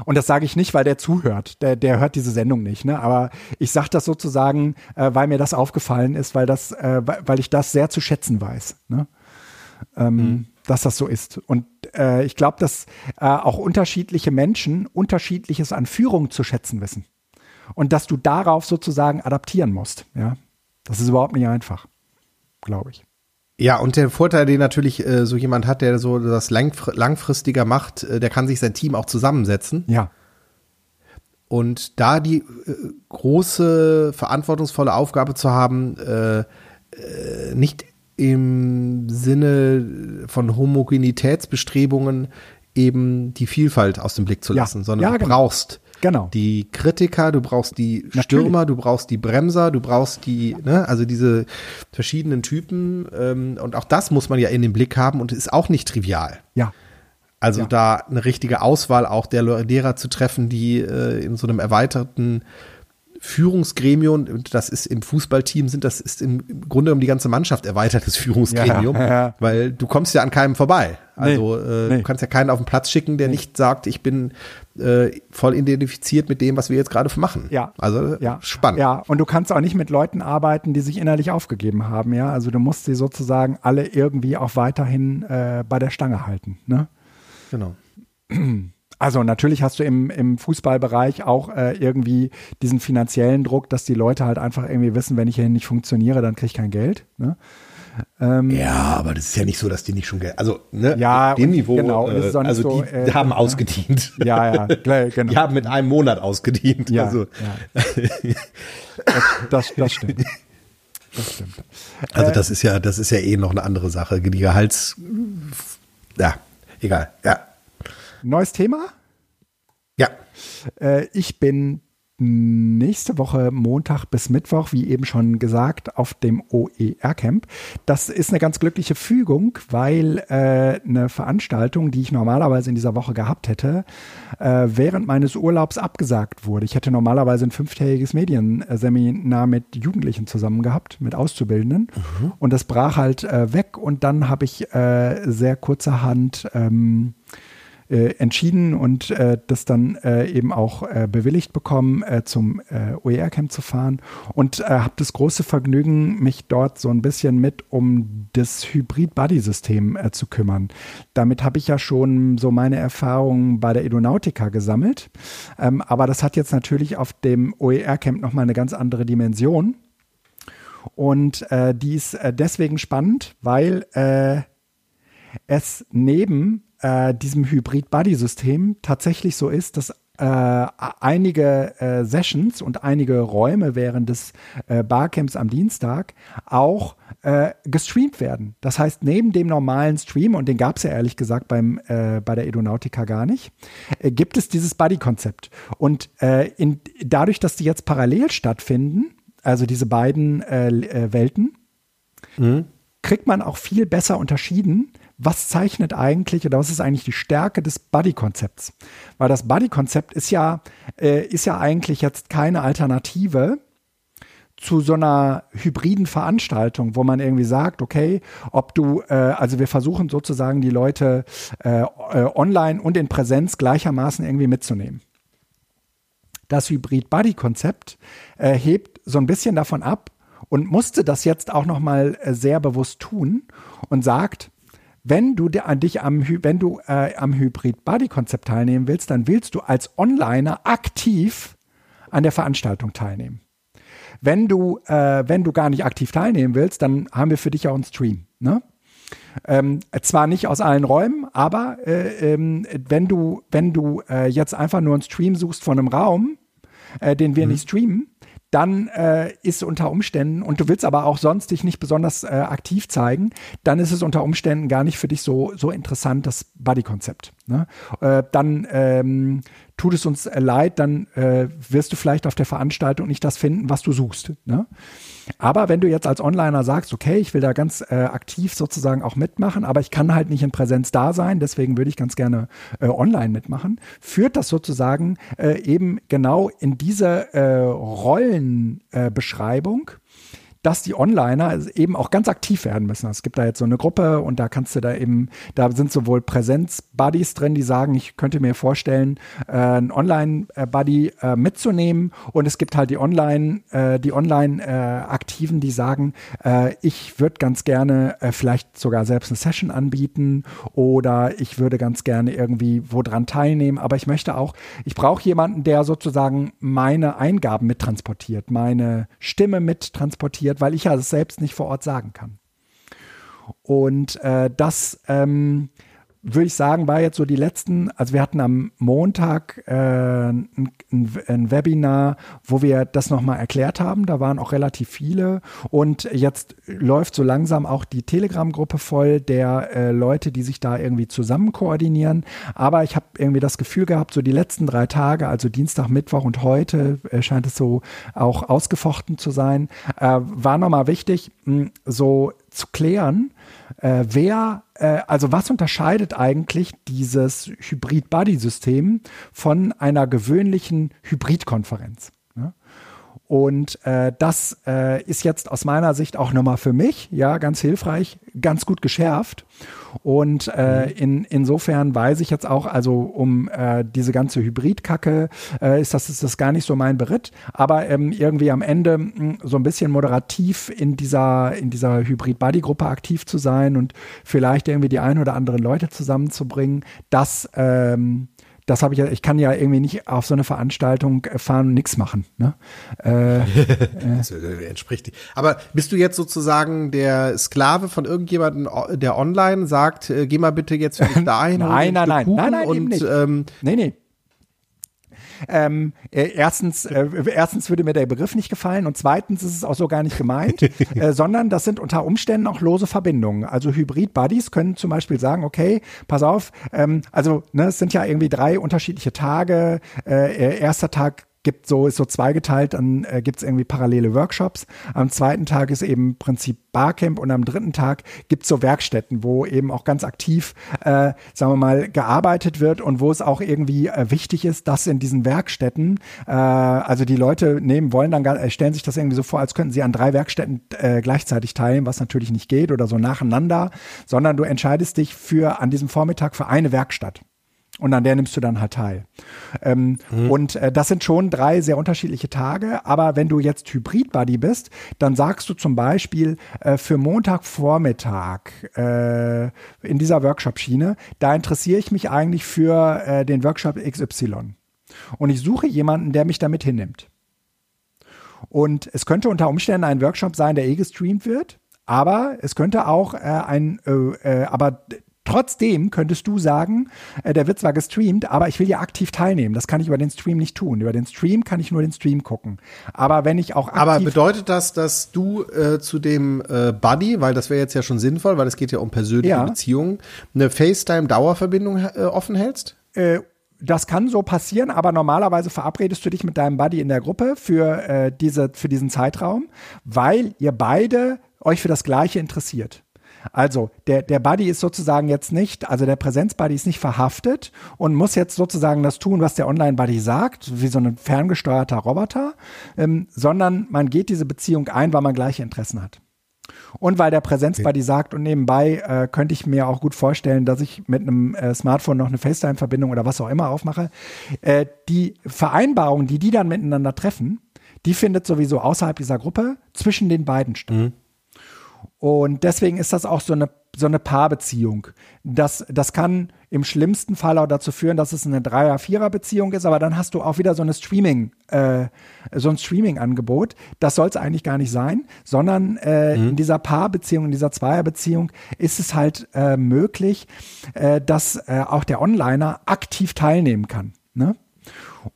Und das sage ich nicht, weil der zuhört. Der, der hört diese Sendung nicht. Ne? Aber ich sage das sozusagen, äh, weil mir das aufgefallen ist, weil, das, äh, weil ich das sehr zu schätzen weiß. Ne? Ähm, mhm. Dass das so ist. Und äh, ich glaube, dass äh, auch unterschiedliche Menschen unterschiedliches an Führung zu schätzen wissen. Und dass du darauf sozusagen adaptieren musst. Ja? Das ist überhaupt nicht einfach, glaube ich.
Ja, und der Vorteil, den natürlich äh, so jemand hat, der so das langfristiger macht, äh, der kann sich sein Team auch zusammensetzen.
Ja.
Und da die äh, große, verantwortungsvolle Aufgabe zu haben, äh, äh, nicht im Sinne von Homogenitätsbestrebungen eben die Vielfalt aus dem Blick zu lassen, ja. sondern ja, du genau. brauchst genau. die Kritiker, du brauchst die Natürlich. Stürmer, du brauchst die Bremser, du brauchst die, ne, also diese verschiedenen Typen ähm, und auch das muss man ja in den Blick haben und ist auch nicht trivial.
Ja.
Also ja. da eine richtige Auswahl auch der Lehrer zu treffen, die äh, in so einem erweiterten Führungsgremium, das ist im Fußballteam, sind das ist im Grunde um die ganze Mannschaft erweitertes Führungsgremium, ja, ja. weil du kommst ja an keinem vorbei. Also nee, äh, nee. du kannst ja keinen auf den Platz schicken, der nee. nicht sagt, ich bin äh, voll identifiziert mit dem, was wir jetzt gerade machen.
Ja.
Also ja. spannend.
Ja, und du kannst auch nicht mit Leuten arbeiten, die sich innerlich aufgegeben haben, ja. Also du musst sie sozusagen alle irgendwie auch weiterhin äh, bei der Stange halten. Ne?
Genau.
Also natürlich hast du im, im Fußballbereich auch äh, irgendwie diesen finanziellen Druck, dass die Leute halt einfach irgendwie wissen, wenn ich hier nicht funktioniere, dann kriege ich kein Geld. Ne?
Ähm, ja, aber das ist ja nicht so, dass die nicht schon Geld, also ne,
ja,
dem Niveau,
genau,
äh, also so, die äh, haben ausgedient.
Ja, ja, genau.
Die haben mit einem Monat ausgedient.
Ja,
also.
ja. das, das, das stimmt. Das stimmt.
Also das ist ja, das ist ja eh noch eine andere Sache. Die Gehalts, ja, egal, ja.
Neues Thema?
Ja.
Äh, ich bin nächste Woche Montag bis Mittwoch, wie eben schon gesagt, auf dem OER-Camp. Das ist eine ganz glückliche Fügung, weil äh, eine Veranstaltung, die ich normalerweise in dieser Woche gehabt hätte, äh, während meines Urlaubs abgesagt wurde. Ich hätte normalerweise ein fünftägiges Medienseminar mit Jugendlichen zusammen gehabt, mit Auszubildenden. Mhm. Und das brach halt äh, weg und dann habe ich äh, sehr kurzerhand ähm, äh, entschieden und äh, das dann äh, eben auch äh, bewilligt bekommen, äh, zum OER-Camp zu fahren und habe das große Vergnügen, mich dort so ein bisschen mit um das Hybrid-Buddy-System zu kümmern. Damit habe ich ja schon so meine Erfahrungen bei der Edonautica gesammelt, ähm, aber das hat jetzt natürlich auf dem OER-Camp nochmal eine ganz andere Dimension. Und die ist deswegen spannend, weil es neben äh, diesem Hybrid-Buddy-System tatsächlich so ist, dass äh, einige äh, Sessions und einige Räume während des äh, Barcamps am Dienstag auch äh, gestreamt werden. Das heißt, neben dem normalen Stream, und den gab es ja ehrlich gesagt beim, äh, bei der Edonautica gar nicht, äh, gibt es dieses Buddy-Konzept. Und in, dadurch, dass die jetzt parallel stattfinden, also diese beiden Welten, mhm. kriegt man auch viel besser unterschieden, was zeichnet eigentlich oder was ist eigentlich die Stärke des Buddy-Konzepts? Weil das Buddy-Konzept ist ja, äh, ist ja eigentlich jetzt keine Alternative zu so einer hybriden Veranstaltung, wo man irgendwie sagt, okay, ob du, äh, also wir versuchen sozusagen die Leute äh, äh online und in Präsenz gleichermaßen irgendwie mitzunehmen. Das Hybrid-Buddy-Konzept äh, hebt so ein bisschen davon ab und musste das jetzt auch nochmal äh, sehr bewusst tun und sagt, wenn du dich am, wenn du äh, am Hybrid-Body-Konzept teilnehmen willst, dann willst du als Onliner aktiv an der Veranstaltung teilnehmen. Wenn du, äh, wenn du gar nicht aktiv teilnehmen willst, dann haben wir für dich auch einen Stream. Ne? Ähm, zwar nicht aus allen Räumen, aber äh, ähm, wenn du, wenn du äh, jetzt einfach nur einen Stream suchst von einem Raum, äh, den wir mhm. nicht streamen, dann äh, ist unter Umständen, und du willst aber auch sonst dich nicht besonders äh, aktiv zeigen, dann ist es unter Umständen gar nicht für dich so, so interessant, das Buddy-Konzept. Ne? Äh, dann ähm, tut es uns äh, leid, dann äh, wirst du vielleicht auf der Veranstaltung nicht das finden, was du suchst. Ne? Aber wenn du jetzt als Onliner sagst, okay, ich will da ganz äh, aktiv sozusagen auch mitmachen, aber ich kann halt nicht in Präsenz da sein, deswegen würde ich ganz gerne äh, online mitmachen, führt das sozusagen äh, eben genau in diese äh, Rollenbeschreibung dass die Onliner eben auch ganz aktiv werden müssen. Es gibt da jetzt so eine Gruppe und da kannst du da eben, da sind sowohl Präsenz-Buddies drin, die sagen, ich könnte mir vorstellen, äh, einen Online-Buddy äh, mitzunehmen. Und es gibt halt die Online, äh, die Online-Aktiven, die sagen, äh, ich würde ganz gerne äh, vielleicht sogar selbst eine Session anbieten oder ich würde ganz gerne irgendwie wo dran teilnehmen, aber ich möchte auch, ich brauche jemanden, der sozusagen meine Eingaben mittransportiert, meine Stimme mittransportiert, passiert, weil ich ja das selbst nicht vor Ort sagen kann. Und äh, das ähm, würde ich sagen, war jetzt so die letzten, also wir hatten am Montag äh, ein, ein, Webinar, wo wir das nochmal erklärt haben. Da waren auch relativ viele. Und jetzt läuft so langsam auch die Telegram-Gruppe voll der äh, Leute, die sich da irgendwie zusammen koordinieren. Aber ich habe irgendwie das Gefühl gehabt, so die letzten drei Tage, also Dienstag, Mittwoch und heute, äh, scheint es so auch ausgefochten zu sein, äh, war nochmal wichtig, mh, so zu klären, äh, wer, also was unterscheidet eigentlich dieses Hybrid-Buddy-System von einer gewöhnlichen Hybrid-Konferenz? Und äh, das äh, ist jetzt aus meiner Sicht auch nochmal für mich, ja, ganz hilfreich, ganz gut geschärft. Und äh, mhm. in, insofern weiß ich jetzt auch, also um äh, diese ganze Hybridkacke äh, ist das ist das gar nicht so mein Beritt, aber ähm, irgendwie am Ende mh, hm, so ein bisschen moderativ in dieser in dieser Hybrid Buddy Gruppe aktiv zu sein und vielleicht irgendwie die ein oder anderen Leute zusammenzubringen, das ähm, das habe ich ja, ich kann ja irgendwie nicht auf so eine Veranstaltung fahren und nichts machen. Ne? Äh,
äh. entspricht. Aber bist du jetzt sozusagen der Sklave von irgendjemandem, der online sagt, äh, geh mal bitte jetzt für mich da ein?
nein, nein, nein, nein, nein,
und, eben nicht. Ähm,
nee, nee. Ähm, äh, erstens, äh, erstens würde mir der Begriff nicht gefallen und zweitens ist es auch so gar nicht gemeint, äh, sondern das sind unter Umständen auch lose Verbindungen. Also Hybrid-Buddies können zum Beispiel sagen, okay, pass auf, ähm, also ne, es sind ja irgendwie drei unterschiedliche Tage. Äh, erster Tag gibt so, ist so zweigeteilt, dann äh, gibt es irgendwie parallele Workshops. Am zweiten Tag ist eben Prinzip Barcamp und am dritten Tag gibt es so Werkstätten, wo eben auch ganz aktiv, äh, sagen wir mal, gearbeitet wird und wo es auch irgendwie äh, wichtig ist, dass in diesen Werkstätten, äh, also die Leute nehmen, wollen dann, äh, stellen sich das irgendwie so vor, als könnten sie an drei Werkstätten äh, gleichzeitig teilen, was natürlich nicht geht oder so nacheinander, sondern du entscheidest dich für an diesem Vormittag für eine Werkstatt. Und an der nimmst du dann halt teil. Ähm, mhm. Und äh, das sind schon drei sehr unterschiedliche Tage. Aber wenn du jetzt Hybrid-Buddy bist, dann sagst du zum Beispiel äh, für Montagvormittag äh, in dieser Workshop-Schiene, da interessiere ich mich eigentlich für äh, den Workshop XY. Und ich suche jemanden, der mich damit hinnimmt. Und es könnte unter Umständen ein Workshop sein, der eh gestreamt wird. Aber es könnte auch äh, ein, äh, äh, aber Trotzdem könntest du sagen, äh, der wird zwar gestreamt, aber ich will ja aktiv teilnehmen. Das kann ich über den Stream nicht tun. Über den Stream kann ich nur den Stream gucken. Aber wenn ich auch aktiv
Aber bedeutet das, dass du äh, zu dem äh, Buddy, weil das wäre jetzt ja schon sinnvoll, weil es geht ja um persönliche ja. Beziehungen, eine FaceTime-Dauerverbindung äh, offen hältst?
Äh, das kann so passieren, aber normalerweise verabredest du dich mit deinem Buddy in der Gruppe für, äh, diese, für diesen Zeitraum, weil ihr beide euch für das Gleiche interessiert. Also der, der Buddy ist sozusagen jetzt nicht, also der Präsenz-Buddy ist nicht verhaftet und muss jetzt sozusagen das tun, was der Online-Buddy sagt, wie so ein ferngesteuerter Roboter, ähm, sondern man geht diese Beziehung ein, weil man gleiche Interessen hat. Und weil der Präsenz-Buddy sagt und nebenbei äh, könnte ich mir auch gut vorstellen, dass ich mit einem äh, Smartphone noch eine FaceTime-Verbindung oder was auch immer aufmache. Äh, die Vereinbarung, die die dann miteinander treffen, die findet sowieso außerhalb dieser Gruppe zwischen den beiden statt. Mhm. Und deswegen ist das auch so eine, so eine Paarbeziehung. Das, das kann im schlimmsten Fall auch dazu führen, dass es eine Dreier-Vierer-Beziehung ist, aber dann hast du auch wieder so eine Streaming, äh, so ein Streaming-Angebot. Das soll es eigentlich gar nicht sein, sondern äh, mhm. in dieser Paarbeziehung, in dieser Zweierbeziehung ist es halt äh, möglich, äh, dass äh, auch der Onliner aktiv teilnehmen kann. Ne?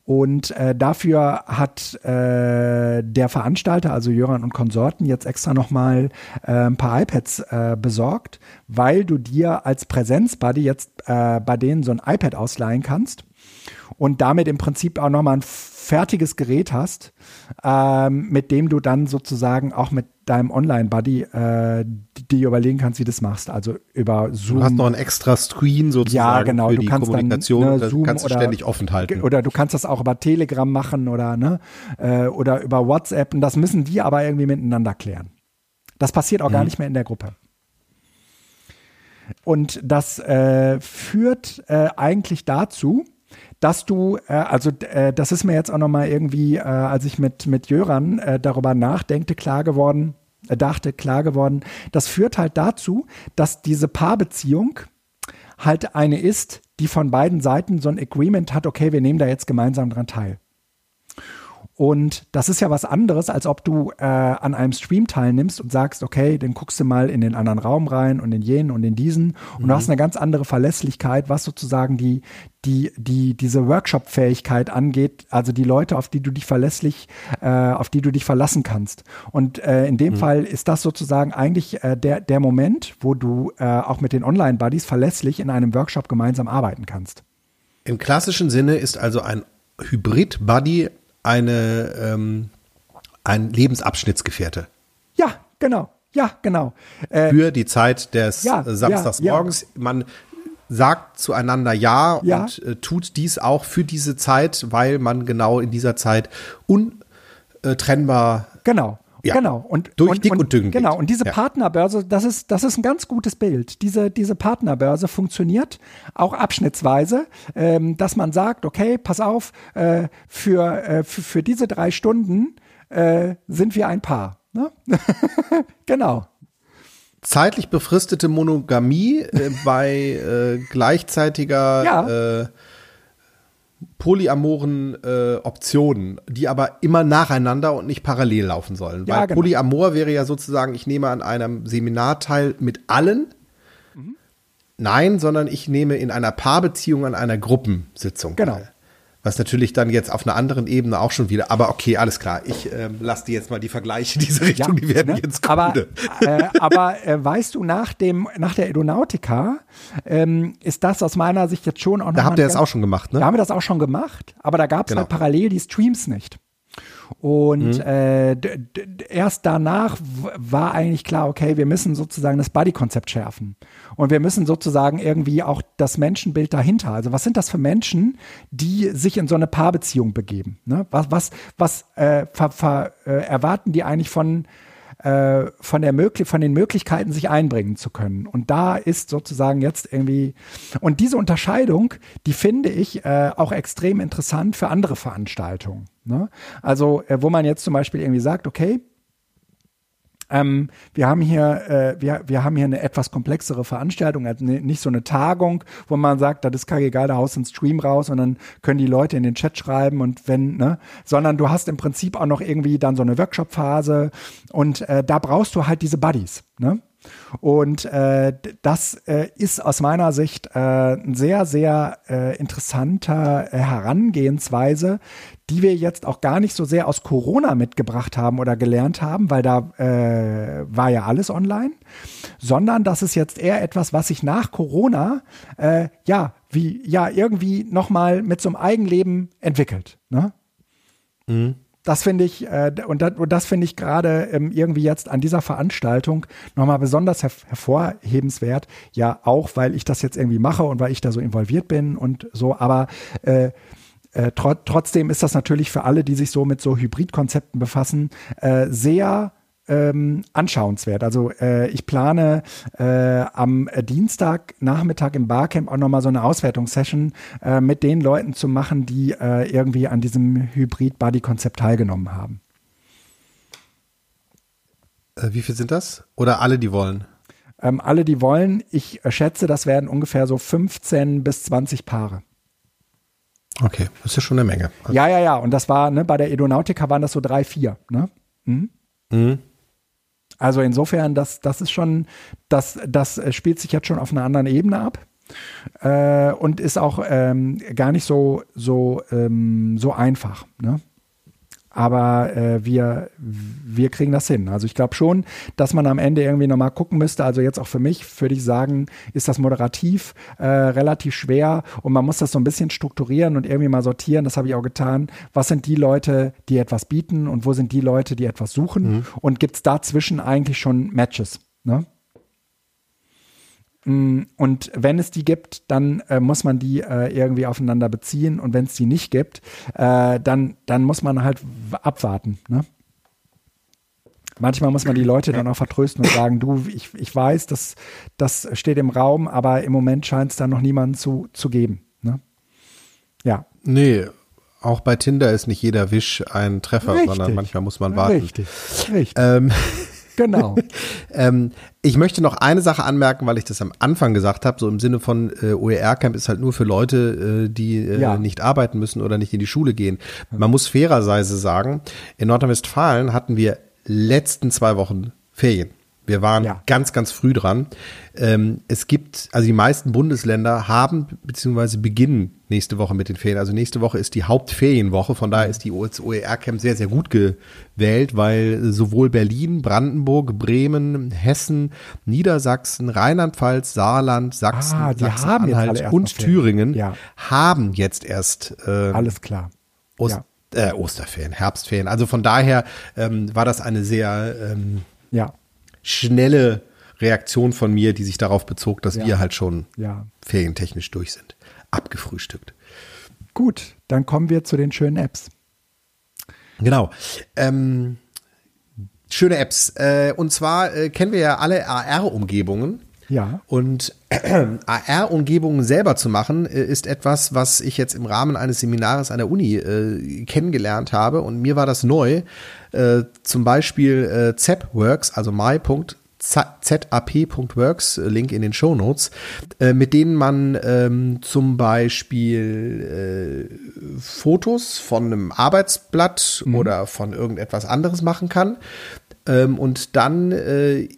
Und äh, dafür hat äh, der Veranstalter, also Jöran und Konsorten, jetzt extra nochmal äh, ein paar iPads äh, besorgt, weil du dir als Präsenzbuddy jetzt äh, bei denen so ein iPad ausleihen kannst und damit im Prinzip auch nochmal ein fertiges Gerät hast, ähm, mit dem du dann sozusagen auch mit deinem Online-Buddy äh, dir überlegen kannst, wie du das machst. Also über Zoom.
Du hast noch ein extra Screen sozusagen
ja, genau.
für
du
die
kannst
Kommunikation.
Dann,
ne,
Zoom
kannst
du
ständig offen halten.
Oder du kannst das auch über Telegram machen oder, ne, äh, oder über WhatsApp. Und das müssen die aber irgendwie miteinander klären. Das passiert auch mhm. gar nicht mehr in der Gruppe. Und das äh, führt äh, eigentlich dazu, dass du, äh, also äh, das ist mir jetzt auch nochmal irgendwie, äh, als ich mit, mit Jöran äh, darüber nachdenkte, klar geworden, äh, dachte, klar geworden, das führt halt dazu, dass diese Paarbeziehung halt eine ist, die von beiden Seiten so ein Agreement hat, okay, wir nehmen da jetzt gemeinsam dran teil. Und das ist ja was anderes, als ob du äh, an einem Stream teilnimmst und sagst, okay, dann guckst du mal in den anderen Raum rein und in jenen und in diesen. Und mhm. du hast eine ganz andere Verlässlichkeit, was sozusagen die, die, die, diese Workshop-Fähigkeit angeht, also die Leute, auf die du dich verlässlich, äh, auf die du dich verlassen kannst. Und äh, in dem mhm. Fall ist das sozusagen eigentlich äh, der, der Moment, wo du äh, auch mit den Online-Buddies verlässlich in einem Workshop gemeinsam arbeiten kannst.
Im klassischen Sinne ist also ein Hybrid-Buddy eine, ähm, ein Lebensabschnittsgefährte.
Ja, genau. Ja, genau.
Äh, Für die Zeit des ja, Samstags ja. Ja. Man sagt zueinander Ja, ja. und äh, tut dies auch für diese Zeit, weil man genau in dieser Zeit untrennbar
genau. Ja. Genau. Und,
Durch
und,
dick
und,
und dünn.
Genau. Und diese ja. Partnerbörse, das ist, das ist ein ganz gutes Bild. Diese, diese Partnerbörse funktioniert auch abschnittsweise, ähm, dass man sagt, okay, pass auf, äh, für, äh, für, für, diese drei Stunden äh, sind wir ein Paar. Ne? genau.
Zeitlich befristete Monogamie äh, bei äh, gleichzeitiger ja. Polyamoren äh, Optionen, die aber immer nacheinander und nicht parallel laufen sollen. Ja, Weil genau. Polyamor wäre ja sozusagen, ich nehme an einem Seminar teil mit allen. Mhm. Nein, sondern ich nehme in einer Paarbeziehung an einer Gruppensitzung
genau. teil.
Was natürlich dann jetzt auf einer anderen Ebene auch schon wieder, aber okay, alles klar. Ich äh, lasse dir jetzt mal die Vergleiche in diese Richtung, ja, die werden ne? jetzt
kommen. Aber, äh, aber äh, weißt du, nach, dem, nach der Edonautica ähm, ist das aus meiner Sicht jetzt schon auch noch.
Da habt ihr das auch schon gemacht, ne?
Da haben wir das auch schon gemacht, aber da gab es genau. halt parallel die Streams nicht. Und mhm. äh, erst danach war eigentlich klar, okay, wir müssen sozusagen das Buddy-Konzept schärfen. Und wir müssen sozusagen irgendwie auch das Menschenbild dahinter. Also was sind das für Menschen, die sich in so eine Paarbeziehung begeben? Ne? Was, was, was äh, äh, erwarten die eigentlich von äh, von, der möglich von den Möglichkeiten, sich einbringen zu können. Und da ist sozusagen jetzt irgendwie, und diese Unterscheidung, die finde ich äh, auch extrem interessant für andere Veranstaltungen. Ne? Also, äh, wo man jetzt zum Beispiel irgendwie sagt, okay, ähm, wir haben hier, äh, wir, wir haben hier eine etwas komplexere Veranstaltung, also nicht so eine Tagung, wo man sagt, das ist kackegal, da haust du einen Stream raus und dann können die Leute in den Chat schreiben und wenn, ne, sondern du hast im Prinzip auch noch irgendwie dann so eine Workshop-Phase und äh, da brauchst du halt diese Buddies, ne? Und äh, das äh, ist aus meiner Sicht äh, ein sehr, sehr äh, interessanter äh, Herangehensweise, die wir jetzt auch gar nicht so sehr aus Corona mitgebracht haben oder gelernt haben, weil da äh, war ja alles online, sondern das ist jetzt eher etwas, was sich nach Corona äh, ja wie ja irgendwie nochmal mit so einem Eigenleben entwickelt. Ne? Mhm. Das finde ich, äh, und das, das finde ich gerade ähm, irgendwie jetzt an dieser Veranstaltung nochmal besonders her hervorhebenswert. Ja, auch weil ich das jetzt irgendwie mache und weil ich da so involviert bin und so, aber äh, äh, tr trotzdem ist das natürlich für alle, die sich so mit so Hybridkonzepten befassen, äh, sehr ähm, anschauenswert. Also äh, ich plane äh, am Dienstagnachmittag im Barcamp auch nochmal so eine Auswertungssession äh, mit den Leuten zu machen, die äh, irgendwie an diesem Hybrid-Buddy-Konzept teilgenommen haben.
Äh, wie viel sind das? Oder alle, die wollen?
Ähm, alle, die wollen. Ich schätze, das werden ungefähr so 15 bis 20 Paare.
Okay, das ist ja schon eine Menge.
Also ja, ja, ja. Und das war, ne, bei der Edonautica waren das so drei, vier. Ne? Mhm. Mhm. Also insofern, das, das ist schon, das, das spielt sich jetzt schon auf einer anderen Ebene ab. Äh, und ist auch ähm, gar nicht so, so, ähm, so einfach. Ne? Aber äh, wir, wir kriegen das hin. Also ich glaube schon, dass man am Ende irgendwie nochmal gucken müsste. Also jetzt auch für mich würde ich sagen, ist das moderativ äh, relativ schwer und man muss das so ein bisschen strukturieren und irgendwie mal sortieren. Das habe ich auch getan. Was sind die Leute, die etwas bieten und wo sind die Leute, die etwas suchen? Mhm. Und gibt es dazwischen eigentlich schon Matches? Ne? Mm, und wenn es die gibt, dann äh, muss man die äh, irgendwie aufeinander beziehen. Und wenn es die nicht gibt, äh, dann, dann muss man halt abwarten. Ne? Manchmal muss man die Leute dann auch vertrösten und sagen, du, ich, ich weiß, das, das steht im Raum, aber im Moment scheint es da noch niemanden zu, zu geben. Ne? Ja.
Nee, auch bei Tinder ist nicht jeder Wisch ein Treffer, richtig. sondern manchmal muss man warten.
Richtig, richtig.
Ähm,
Genau.
ähm, ich möchte noch eine Sache anmerken, weil ich das am Anfang gesagt habe, so im Sinne von äh, OER-Camp ist halt nur für Leute, äh, die äh, ja. nicht arbeiten müssen oder nicht in die Schule gehen. Man muss fairerweise sagen, in Nordrhein-Westfalen hatten wir letzten zwei Wochen Ferien. Wir waren ja. ganz, ganz früh dran. Ähm, es gibt, also die meisten Bundesländer haben beziehungsweise beginnen nächste Woche mit den Ferien. Also nächste Woche ist die Hauptferienwoche. Von daher ist die OER-Camp sehr, sehr gut gewählt, weil sowohl Berlin, Brandenburg, Bremen, Hessen, Niedersachsen, Rheinland-Pfalz, Saarland, Sachsen,
ah,
Sachsen-Anhalt und Thüringen ja. haben jetzt erst
äh, alles klar.
Ost ja. äh, Osterferien, Herbstferien. Also von daher ähm, war das eine sehr ähm, ja schnelle Reaktion von mir, die sich darauf bezog, dass ja. wir halt schon ja. ferientechnisch durch sind. Abgefrühstückt.
Gut, dann kommen wir zu den schönen Apps.
Genau. Ähm, schöne Apps. Äh, und zwar äh, kennen wir ja alle AR-Umgebungen.
Ja.
Und äh, AR-Umgebungen selber zu machen, äh, ist etwas, was ich jetzt im Rahmen eines Seminars an der Uni äh, kennengelernt habe. Und mir war das neu. Äh, zum Beispiel äh, ZapWorks, also my.zap.works, äh, Link in den Show Notes, äh, mit denen man ähm, zum Beispiel Fotos von einem Arbeitsblatt mhm. oder von irgendetwas anderes machen kann ähm, und dann äh,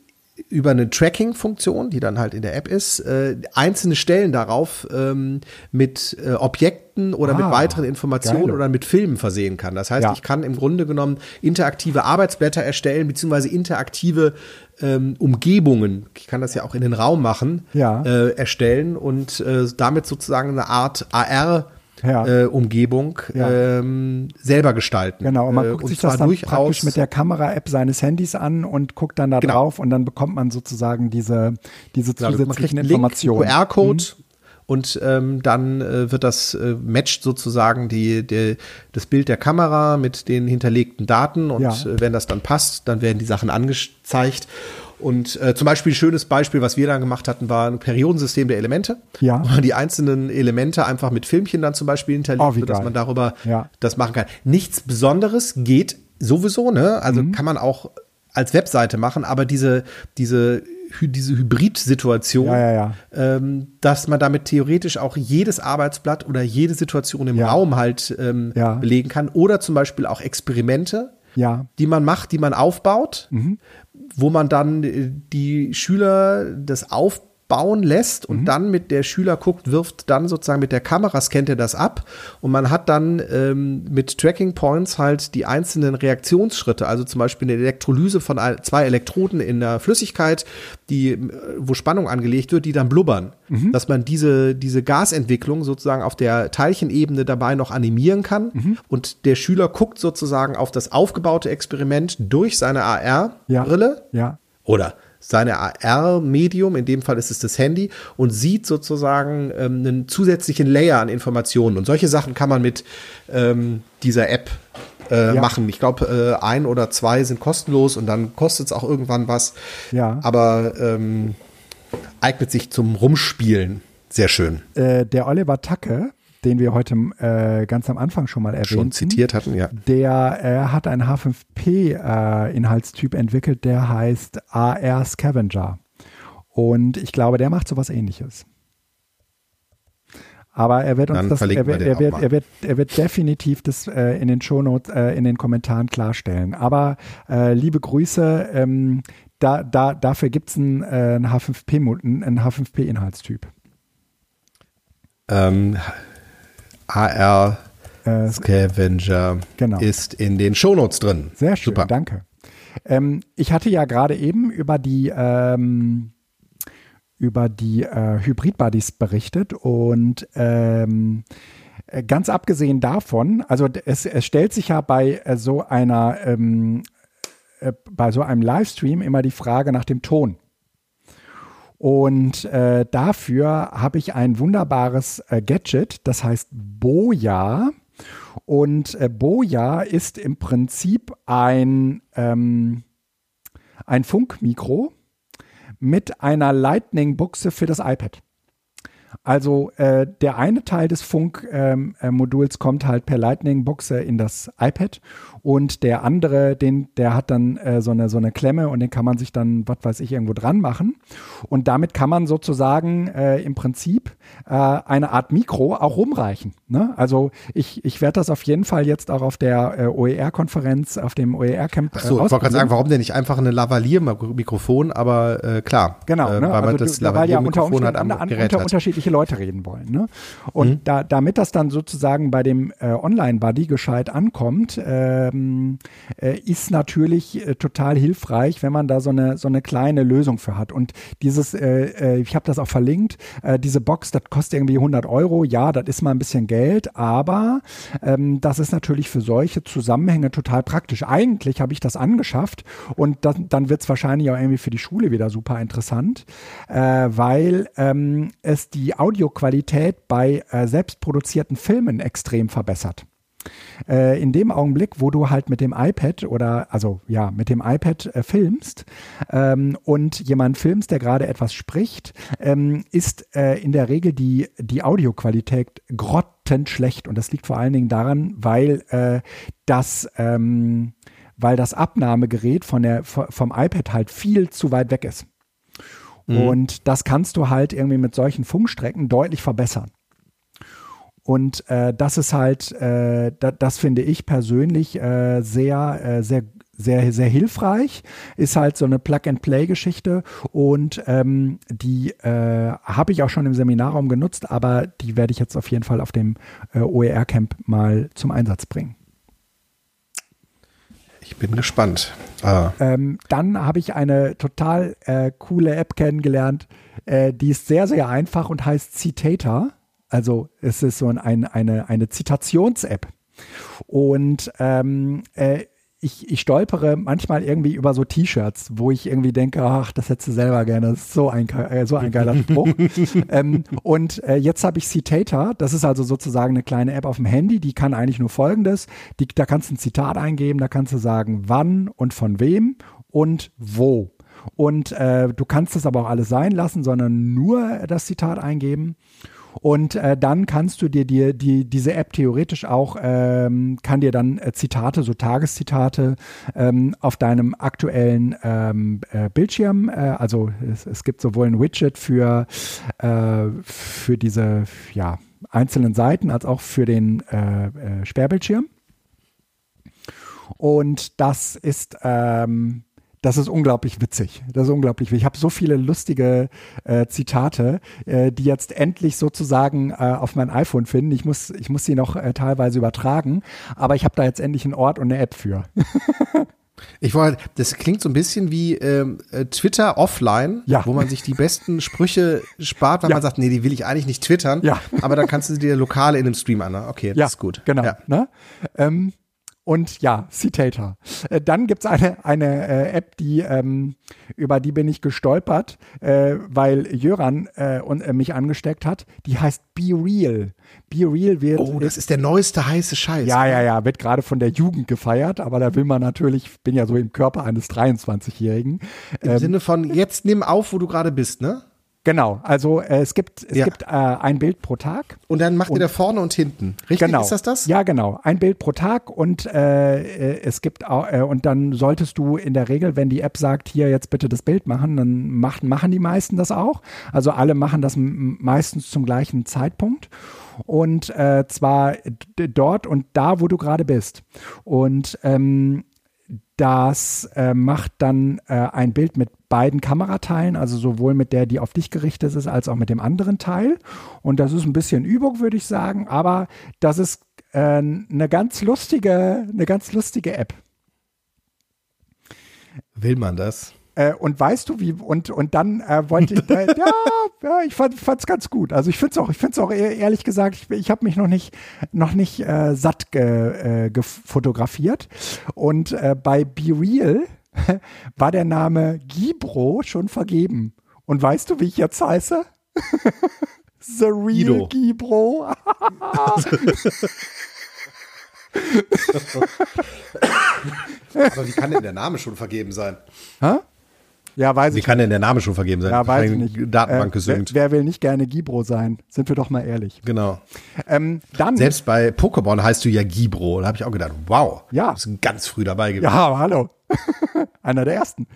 über eine Tracking-Funktion, die dann halt in der App ist, äh, einzelne Stellen darauf ähm, mit äh, Objekten oder ah, mit weiteren Informationen geil. oder mit Filmen versehen kann. Das heißt, ja. ich kann im Grunde genommen interaktive Arbeitsblätter erstellen, beziehungsweise interaktive ähm, Umgebungen, ich kann das ja auch in den Raum machen,
ja.
äh, erstellen und äh, damit sozusagen eine Art AR ja. äh, Umgebung ja. ähm, selber gestalten.
Genau, und man äh, guckt und sich das dann praktisch mit der Kamera-App seines Handys an und guckt dann da genau. drauf und dann bekommt man sozusagen diese, diese genau, zusätzlichen Informationen.
QR-Code mhm. Und ähm, dann äh, wird das äh, matcht sozusagen die, die, das Bild der Kamera mit den hinterlegten Daten und ja. äh, wenn das dann passt, dann werden die Sachen angezeigt und äh, zum Beispiel ein schönes Beispiel, was wir dann gemacht hatten, war ein Periodensystem der Elemente.
Ja.
Wo man die einzelnen Elemente einfach mit Filmchen dann zum Beispiel hinterlegt, oh, sodass man darüber ja. das machen kann. Nichts Besonderes geht sowieso, ne? Also mhm. kann man auch als Webseite machen, aber diese, diese diese Hybrid-Situation,
ja, ja, ja.
ähm, dass man damit theoretisch auch jedes Arbeitsblatt oder jede Situation im Raum halt ähm, belegen kann oder zum Beispiel auch Experimente, die man macht, die man aufbaut, mhm. wo man dann äh, die Schüler das aufbauen lässt und mhm. dann mit der Schüler guckt, wirft dann sozusagen mit der Kamera scannt er das ab und man hat dann ähm, mit Tracking Points halt die einzelnen Reaktionsschritte, also zum Beispiel eine Elektrolyse von zwei Elektroden in der Flüssigkeit, die, äh, wo Spannung angelegt wird, die dann blubbern. Mhm. Dass man diese, diese Gasentwicklung sozusagen auf der Teilchenebene dabei noch animieren kann. Mhm. Und der Schüler guckt sozusagen auf das aufgebaute Experiment durch seine AR-Brille.
Ja. ja.
Oder seine AR-Medium, in dem Fall ist es das Handy, und sieht sozusagen ähm, einen zusätzlichen Layer an Informationen. Und solche Sachen kann man mit ähm, dieser App äh, ja. machen. Ich glaube, äh, ein oder zwei sind kostenlos und dann kostet es auch irgendwann was.
Ja.
Aber ähm, eignet sich zum Rumspielen sehr schön.
Äh, der Oliver Tacke, den wir heute äh, ganz am Anfang schon mal erwähnt schon
zitiert hatten, ja.
Der äh, hat einen H5P-Inhaltstyp äh, entwickelt, der heißt AR Scavenger. Und ich glaube, der macht sowas ähnliches. Aber er wird uns das, er wird, er, wird, er, wird, er wird definitiv das äh, in den Shownotes, äh, in den Kommentaren klarstellen. Aber äh, liebe Grüße, ähm, da, da, dafür gibt es einen, äh, einen H5P, einen H5P-Inhaltstyp.
Ähm, AR äh, Scavenger genau. ist in den Shownotes drin.
Sehr schön, Super. danke. Ähm, ich hatte ja gerade eben über die ähm, über die äh, Hybrid-Buddies berichtet und ähm, äh, ganz abgesehen davon, also es, es stellt sich ja bei äh, so einer, ähm, äh, bei so einem Livestream immer die Frage nach dem Ton. Und äh, dafür habe ich ein wunderbares äh, Gadget, das heißt Boja. Und äh, Boja ist im Prinzip ein, ähm, ein Funkmikro mit einer Lightning-Buchse für das iPad. Also äh, der eine Teil des Funkmoduls ähm, äh, kommt halt per Lightning-Buchse in das iPad und der andere, den, der hat dann äh, so, eine, so eine Klemme und den kann man sich dann, was weiß ich, irgendwo dran machen. Und damit kann man sozusagen äh, im Prinzip äh, eine Art Mikro auch rumreichen. Ne? Also ich, ich werde das auf jeden Fall jetzt auch auf der äh, OER-Konferenz, auf dem OER-Camp.
Achso, ich wollte gerade sagen, warum denn nicht einfach eine Lavalier-Mikrofon, aber äh, klar.
Genau,
äh,
ne? weil also das Lavalier-Mikrofon hat am Gerät unter, unterschiedliche Leute reden wollen. Ne? Und mhm. da, damit das dann sozusagen bei dem Online-Buddy gescheit ankommt, äh, ähm, äh, ist natürlich äh, total hilfreich, wenn man da so eine, so eine kleine Lösung für hat. Und dieses, äh, äh ich habe das auch verlinkt, äh, diese Box, das kostet irgendwie 100 Euro. Ja, das ist mal ein bisschen Geld, aber ähm, das ist natürlich für solche Zusammenhänge total praktisch. Eigentlich habe ich das angeschafft und das, dann wird es wahrscheinlich auch irgendwie für die Schule wieder super interessant, äh, weil ähm, es die Audioqualität bei selbstproduzierten Filmen extrem verbessert. Äh, in dem Augenblick, wo du halt mit dem iPad oder also ja, mit dem iPad äh, filmst ähm, und jemand filmst, der gerade etwas spricht, ähm, ist äh, in der Regel die, die Audioqualität grottenschlecht. Und das liegt vor allen Dingen daran, weil äh, das ähm, weil das Abnahmegerät von der, vom iPad halt viel zu weit weg ist. Mhm. Und das kannst du halt irgendwie mit solchen Funkstrecken deutlich verbessern. Und äh, das ist halt, äh, da, das finde ich persönlich äh, sehr, äh, sehr sehr, sehr hilfreich. Ist halt so eine Plug-and-Play-Geschichte und ähm, die äh, habe ich auch schon im Seminarraum genutzt, aber die werde ich jetzt auf jeden Fall auf dem äh, OER-Camp mal zum Einsatz bringen.
Ich bin gespannt.
Ah. Ähm, dann habe ich eine total coole App kennengelernt. Die ist sehr, sehr einfach und heißt Citator. Also es ist so ein, eine, eine Zitations-App. Und ähm, äh, ich, ich stolpere manchmal irgendwie über so T-Shirts, wo ich irgendwie denke, ach, das hättest du selber gerne. Das ist so ein, äh, so ein geiler Spruch. ähm, und äh, jetzt habe ich Citator. Das ist also sozusagen eine kleine App auf dem Handy. Die kann eigentlich nur Folgendes. Die, da kannst du ein Zitat eingeben. Da kannst du sagen, wann und von wem und wo. Und äh, du kannst es aber auch alles sein lassen, sondern nur das Zitat eingeben. Und äh, dann kannst du dir, dir die, diese App theoretisch auch, ähm, kann dir dann äh, Zitate, so Tageszitate ähm, auf deinem aktuellen ähm, äh, Bildschirm, äh, also es, es gibt sowohl ein Widget für, äh, für diese ja, einzelnen Seiten als auch für den äh, äh, Sperrbildschirm. Und das ist ähm, das ist unglaublich witzig. Das ist unglaublich witzig. Ich habe so viele lustige äh, Zitate, äh, die jetzt endlich sozusagen äh, auf mein iPhone finden. Ich muss, ich muss sie noch äh, teilweise übertragen, aber ich habe da jetzt endlich einen Ort und eine App für.
Ich wollte, das klingt so ein bisschen wie ähm, äh, Twitter offline, ja. wo man sich die besten Sprüche spart, weil ja. man sagt, nee, die will ich eigentlich nicht twittern, ja. aber dann kannst du dir lokale in einem Stream an. Ne? Okay, das ja, ist gut.
Genau. Ja. Ne? Ähm, und ja, Citator. Äh, dann gibt es eine, eine äh, App, die, ähm, über die bin ich gestolpert, äh, weil Jöran äh, und, äh, mich angesteckt hat. Die heißt Be Real. Be Real wird.
Oh, das ist der neueste heiße Scheiß.
Ja, ja, ja, wird gerade von der Jugend gefeiert, aber da will man natürlich, ich bin ja so im Körper eines 23-Jährigen.
Im ähm, Sinne von, jetzt nimm auf, wo du gerade bist, ne?
Genau, also äh, es gibt, es ja. gibt äh, ein Bild pro Tag.
Und dann macht und, ihr da vorne und hinten. Richtig,
genau.
ist das das?
Ja, genau. Ein Bild pro Tag und äh, äh, es gibt auch, äh, und dann solltest du in der Regel, wenn die App sagt, hier jetzt bitte das Bild machen, dann macht, machen die meisten das auch. Also alle machen das meistens zum gleichen Zeitpunkt und äh, zwar dort und da, wo du gerade bist. Und ähm, das äh, macht dann äh, ein Bild mit beiden Kamerateilen, also sowohl mit der, die auf dich gerichtet ist, als auch mit dem anderen Teil. Und das ist ein bisschen Übung, würde ich sagen, aber das ist äh, eine ganz lustige, eine ganz lustige App.
Will man das?
Äh, und weißt du, wie, und, und dann äh, wollte ich, äh, ja, ja, ich fand es ganz gut. Also ich finde es auch, ich finde es auch ehrlich gesagt, ich, ich habe mich noch nicht, noch nicht äh, satt ge, äh, gefotografiert. Und bei Be Real war der Name Gibro schon vergeben. Und weißt du, wie ich jetzt heiße? The Real Ido. Gibro.
Aber wie kann denn der Name schon vergeben sein?
Hä? Ja, weiß
Wie
ich.
kann denn der Name schon vergeben sein?
Ja, weiß ich nicht.
Datenbank
äh. Wer, wer, will nicht gerne Gibro sein? Sind wir doch mal ehrlich.
Genau.
Ähm, dann.
Selbst bei Pokémon heißt du ja Gibro. Da habe ich auch gedacht, wow.
Ja.
Du bist ganz früh dabei gewesen.
Ja, hallo. Einer der ersten.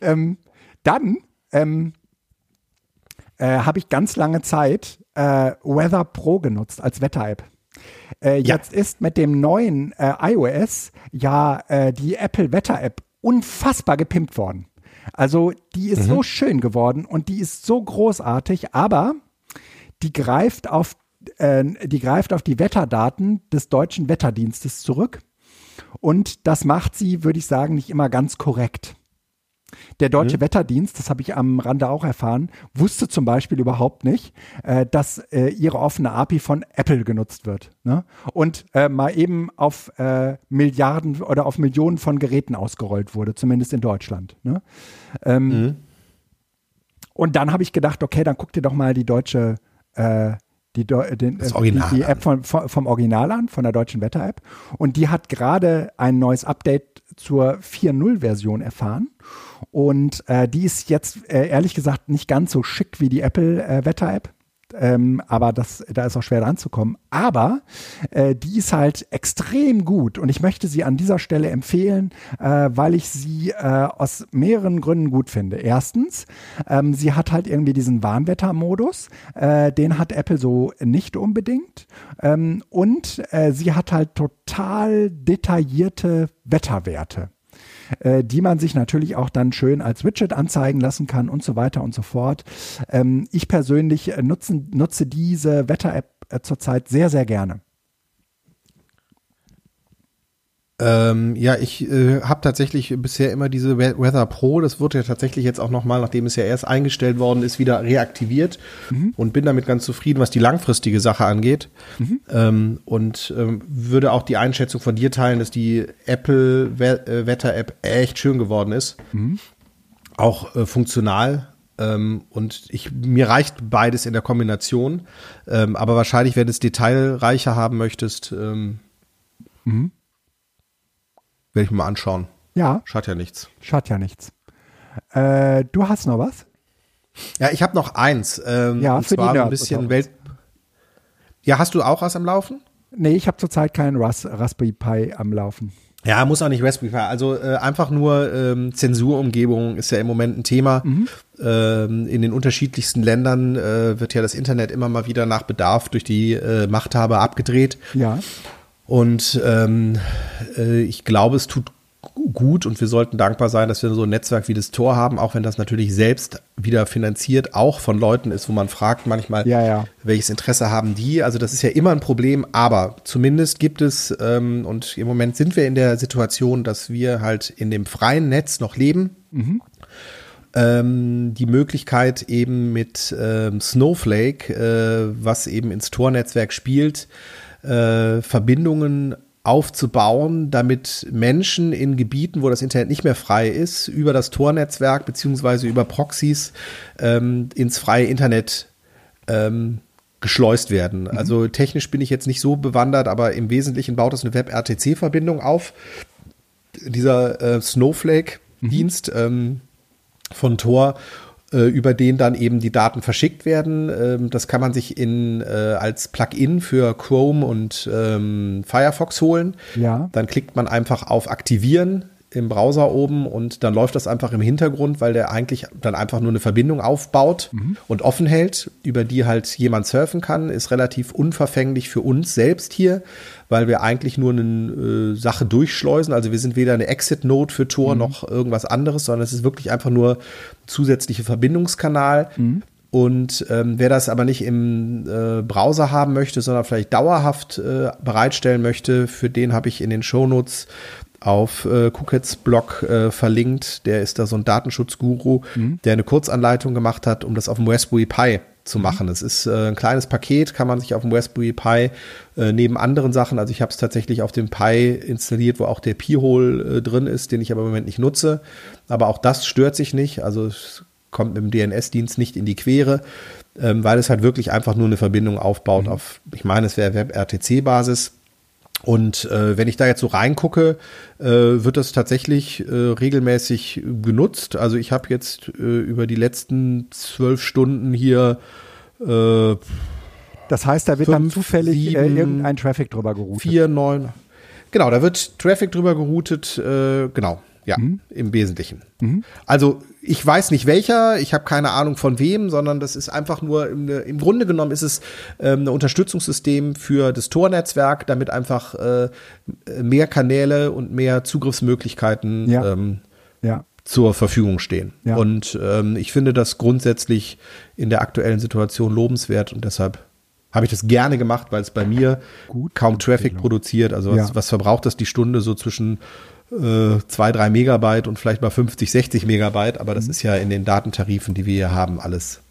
Ähm, dann ähm, äh, habe ich ganz lange Zeit äh, Weather Pro genutzt als Wetter-App. Äh,
Ja.
Jetzt ist mit dem neuen äh, iOS ja äh, die Apple Wetter-App unfassbar gepimpt worden. Also die ist so schön geworden und die ist so großartig, aber die greift auf, äh, die greift auf die Wetterdaten des deutschen Wetterdienstes zurück. Und das macht sie, würde ich sagen, nicht immer ganz korrekt. Der Deutsche Wetterdienst, das habe ich am Rande auch erfahren, wusste zum Beispiel überhaupt nicht, äh, dass äh, ihre offene API von Apple genutzt wird. Ne? Und äh, mal eben auf äh, Milliarden oder auf Millionen von Geräten ausgerollt wurde, zumindest in Deutschland. Ne? Ähm, Und dann habe ich gedacht, okay, dann guck dir doch mal die deutsche äh, die, den, äh, die, die. App von, vom, Original an, von der deutschen Wetter-App. Und die hat gerade ein neues Update zur 4.0-Version erfahren. Und äh, die ist jetzt äh, ehrlich gesagt nicht ganz so schick wie die Apple äh. Ähm, aber das, da ist auch schwer ranzukommen. Aber äh, die ist halt extrem gut und ich möchte sie an dieser Stelle empfehlen, äh, weil ich sie äh, aus mehreren Gründen gut finde. Erstens, ähm, sie hat halt irgendwie diesen Warnwettermodus, äh, den hat Apple so nicht unbedingt. Ähm, und äh, sie hat halt total detaillierte Wetterwerte äh, die man sich natürlich auch dann schön als Widget anzeigen lassen kann und so weiter und so fort. Ähm, ich persönlich äh, nutzen, nutze diese Wetter-App äh, zurzeit sehr, sehr gerne.
Ähm, ja, ich äh, habe tatsächlich bisher immer diese We- Weather Pro, das wurde ja tatsächlich jetzt auch nochmal, nachdem es ja erst eingestellt worden ist, wieder reaktiviert und bin damit ganz zufrieden, was die langfristige Sache angeht. Ähm, und ähm, würde auch die Einschätzung von dir teilen, dass die Apple We äh, Wetter App echt schön geworden ist. Auch äh, funktional. Ähm, und ich, mir reicht beides in der Kombination. Ähm, aber wahrscheinlich, wenn du es detailreicher haben möchtest, ähm, werde ich mir mal anschauen.
Ja,
Schadet ja nichts.
schadet ja nichts. Äh, du hast noch was?
Ja, ich habe noch eins. Ähm,
Ja,
und
für die
zwar ein
Nerds
bisschen
unter
Welt. Ja, hast du auch was am Laufen?
Nee, ich habe zurzeit keinen Ras Raspberry Pi am Laufen.
Ja, muss auch nicht Raspberry Pi. Also äh, einfach nur ähm, Zensurumgebung ist ja im Moment ein Thema. Ähm, in den unterschiedlichsten Ländern äh, wird ja das Internet immer mal wieder nach Bedarf durch die äh, Machthaber abgedreht.
Ja,
Und ähm, äh, ich glaube, es tut gu- gut und wir sollten dankbar sein, dass wir so ein Netzwerk wie das Tor haben, auch wenn das natürlich selbst wieder finanziert auch von Leuten ist, wo man fragt manchmal,
Ja, ja.
welches Interesse haben die. Also das ist ja immer ein Problem, aber zumindest gibt es, ähm, und im Moment sind wir in der Situation, dass wir halt in dem freien Netz noch leben. Ähm, die Möglichkeit eben mit ähm, Snowflake, äh, was eben ins Tor-Netzwerk spielt, äh, Verbindungen aufzubauen, damit Menschen in Gebieten, wo das Internet nicht mehr frei ist, über das Tor-Netzwerk beziehungsweise über Proxys ähm, ins freie Internet ähm, geschleust werden. Also technisch bin ich jetzt nicht so bewandert, aber im Wesentlichen baut das eine Web-RTC-Verbindung auf. Dieser äh, Snowflake-Dienst ähm, von Tor, über den dann eben die Daten verschickt werden. Ähm, das kann man sich in, äh, als Plugin für Chrome und ähm, Firefox holen.
Ja.
Dann klickt man einfach auf Aktivieren im Browser oben und dann läuft das einfach im Hintergrund, weil der eigentlich dann einfach nur eine Verbindung aufbaut und offen hält, über die halt jemand surfen kann, ist relativ unverfänglich für uns selbst hier, weil wir eigentlich nur eine äh, Sache durchschleusen. Also wir sind weder eine Exit-Node für Tor noch irgendwas anderes, sondern es ist wirklich einfach nur zusätzliche Verbindungskanal. Und ähm, wer das aber nicht im äh, Browser haben möchte, sondern vielleicht dauerhaft äh, bereitstellen möchte, für den habe ich in den Shownotes auf äh, Kukets Blog äh, verlinkt. Der ist da so ein Datenschutzguru, der eine Kurzanleitung gemacht hat, um das auf dem Raspberry Pi zu machen. Es ist äh, ein kleines Paket, kann man sich auf dem Raspberry Pi äh, neben anderen Sachen, also ich habe es tatsächlich auf dem Pi installiert, wo auch der Pi-Hole äh, drin ist, den ich aber im Moment nicht nutze. Aber auch das stört sich nicht, also es kommt mit dem DNS-Dienst nicht in die Quere, ähm, weil es halt wirklich einfach nur eine Verbindung aufbaut auf, ich meine, es wäre WebRTC-Basis. Und äh, wenn ich da jetzt so reingucke, äh, wird das tatsächlich äh, regelmäßig genutzt. Also ich habe jetzt äh, über die letzten zwölf Stunden hier äh,
das heißt, da wird fünf, dann zufällig äh, sieben, irgendein Traffic drüber geroutet.
Vier, neun. Genau, da wird Traffic drüber geroutet. Äh, genau, ja, mhm. im Wesentlichen. Mhm. Also ich weiß nicht welcher, ich habe keine Ahnung von wem, sondern das ist einfach nur, im, im Grunde genommen ist es ähm, ein Unterstützungssystem für das Tor-Netzwerk, damit einfach äh, mehr Kanäle und mehr Zugriffsmöglichkeiten ja. Ähm, ja. zur Verfügung stehen. Ja. Und ähm, ich finde das grundsätzlich in der aktuellen Situation lobenswert und deshalb habe ich das gerne gemacht, weil es bei mir Gut. kaum Traffic produziert. Also was, was verbraucht das die Stunde so zwischen äh, zwei, drei Megabyte und vielleicht mal 50, 60 Megabyte, aber das mhm. ist ja in den Datentarifen, die wir hier haben, alles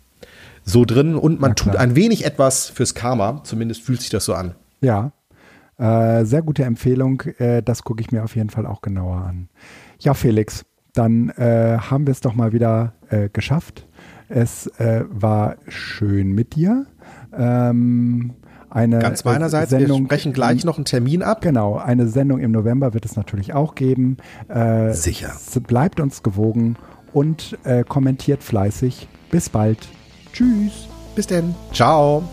so drin und man tut ein wenig etwas fürs Karma, zumindest fühlt sich das so an.
Ja, äh, sehr gute Empfehlung, äh, das gucke ich mir auf jeden Fall auch genauer an. Ja, Felix, dann äh, haben wir es doch mal wieder äh, geschafft. Es äh, war schön mit dir. Ähm, eine
Ganz meinerseits, Sendung, wir sprechen gleich noch einen Termin ab.
Genau, eine Sendung im November wird es natürlich auch geben.
Äh, Sicher.
Bleibt uns gewogen und äh, kommentiert fleißig. Bis bald. Tschüss.
Bis denn. Ciao.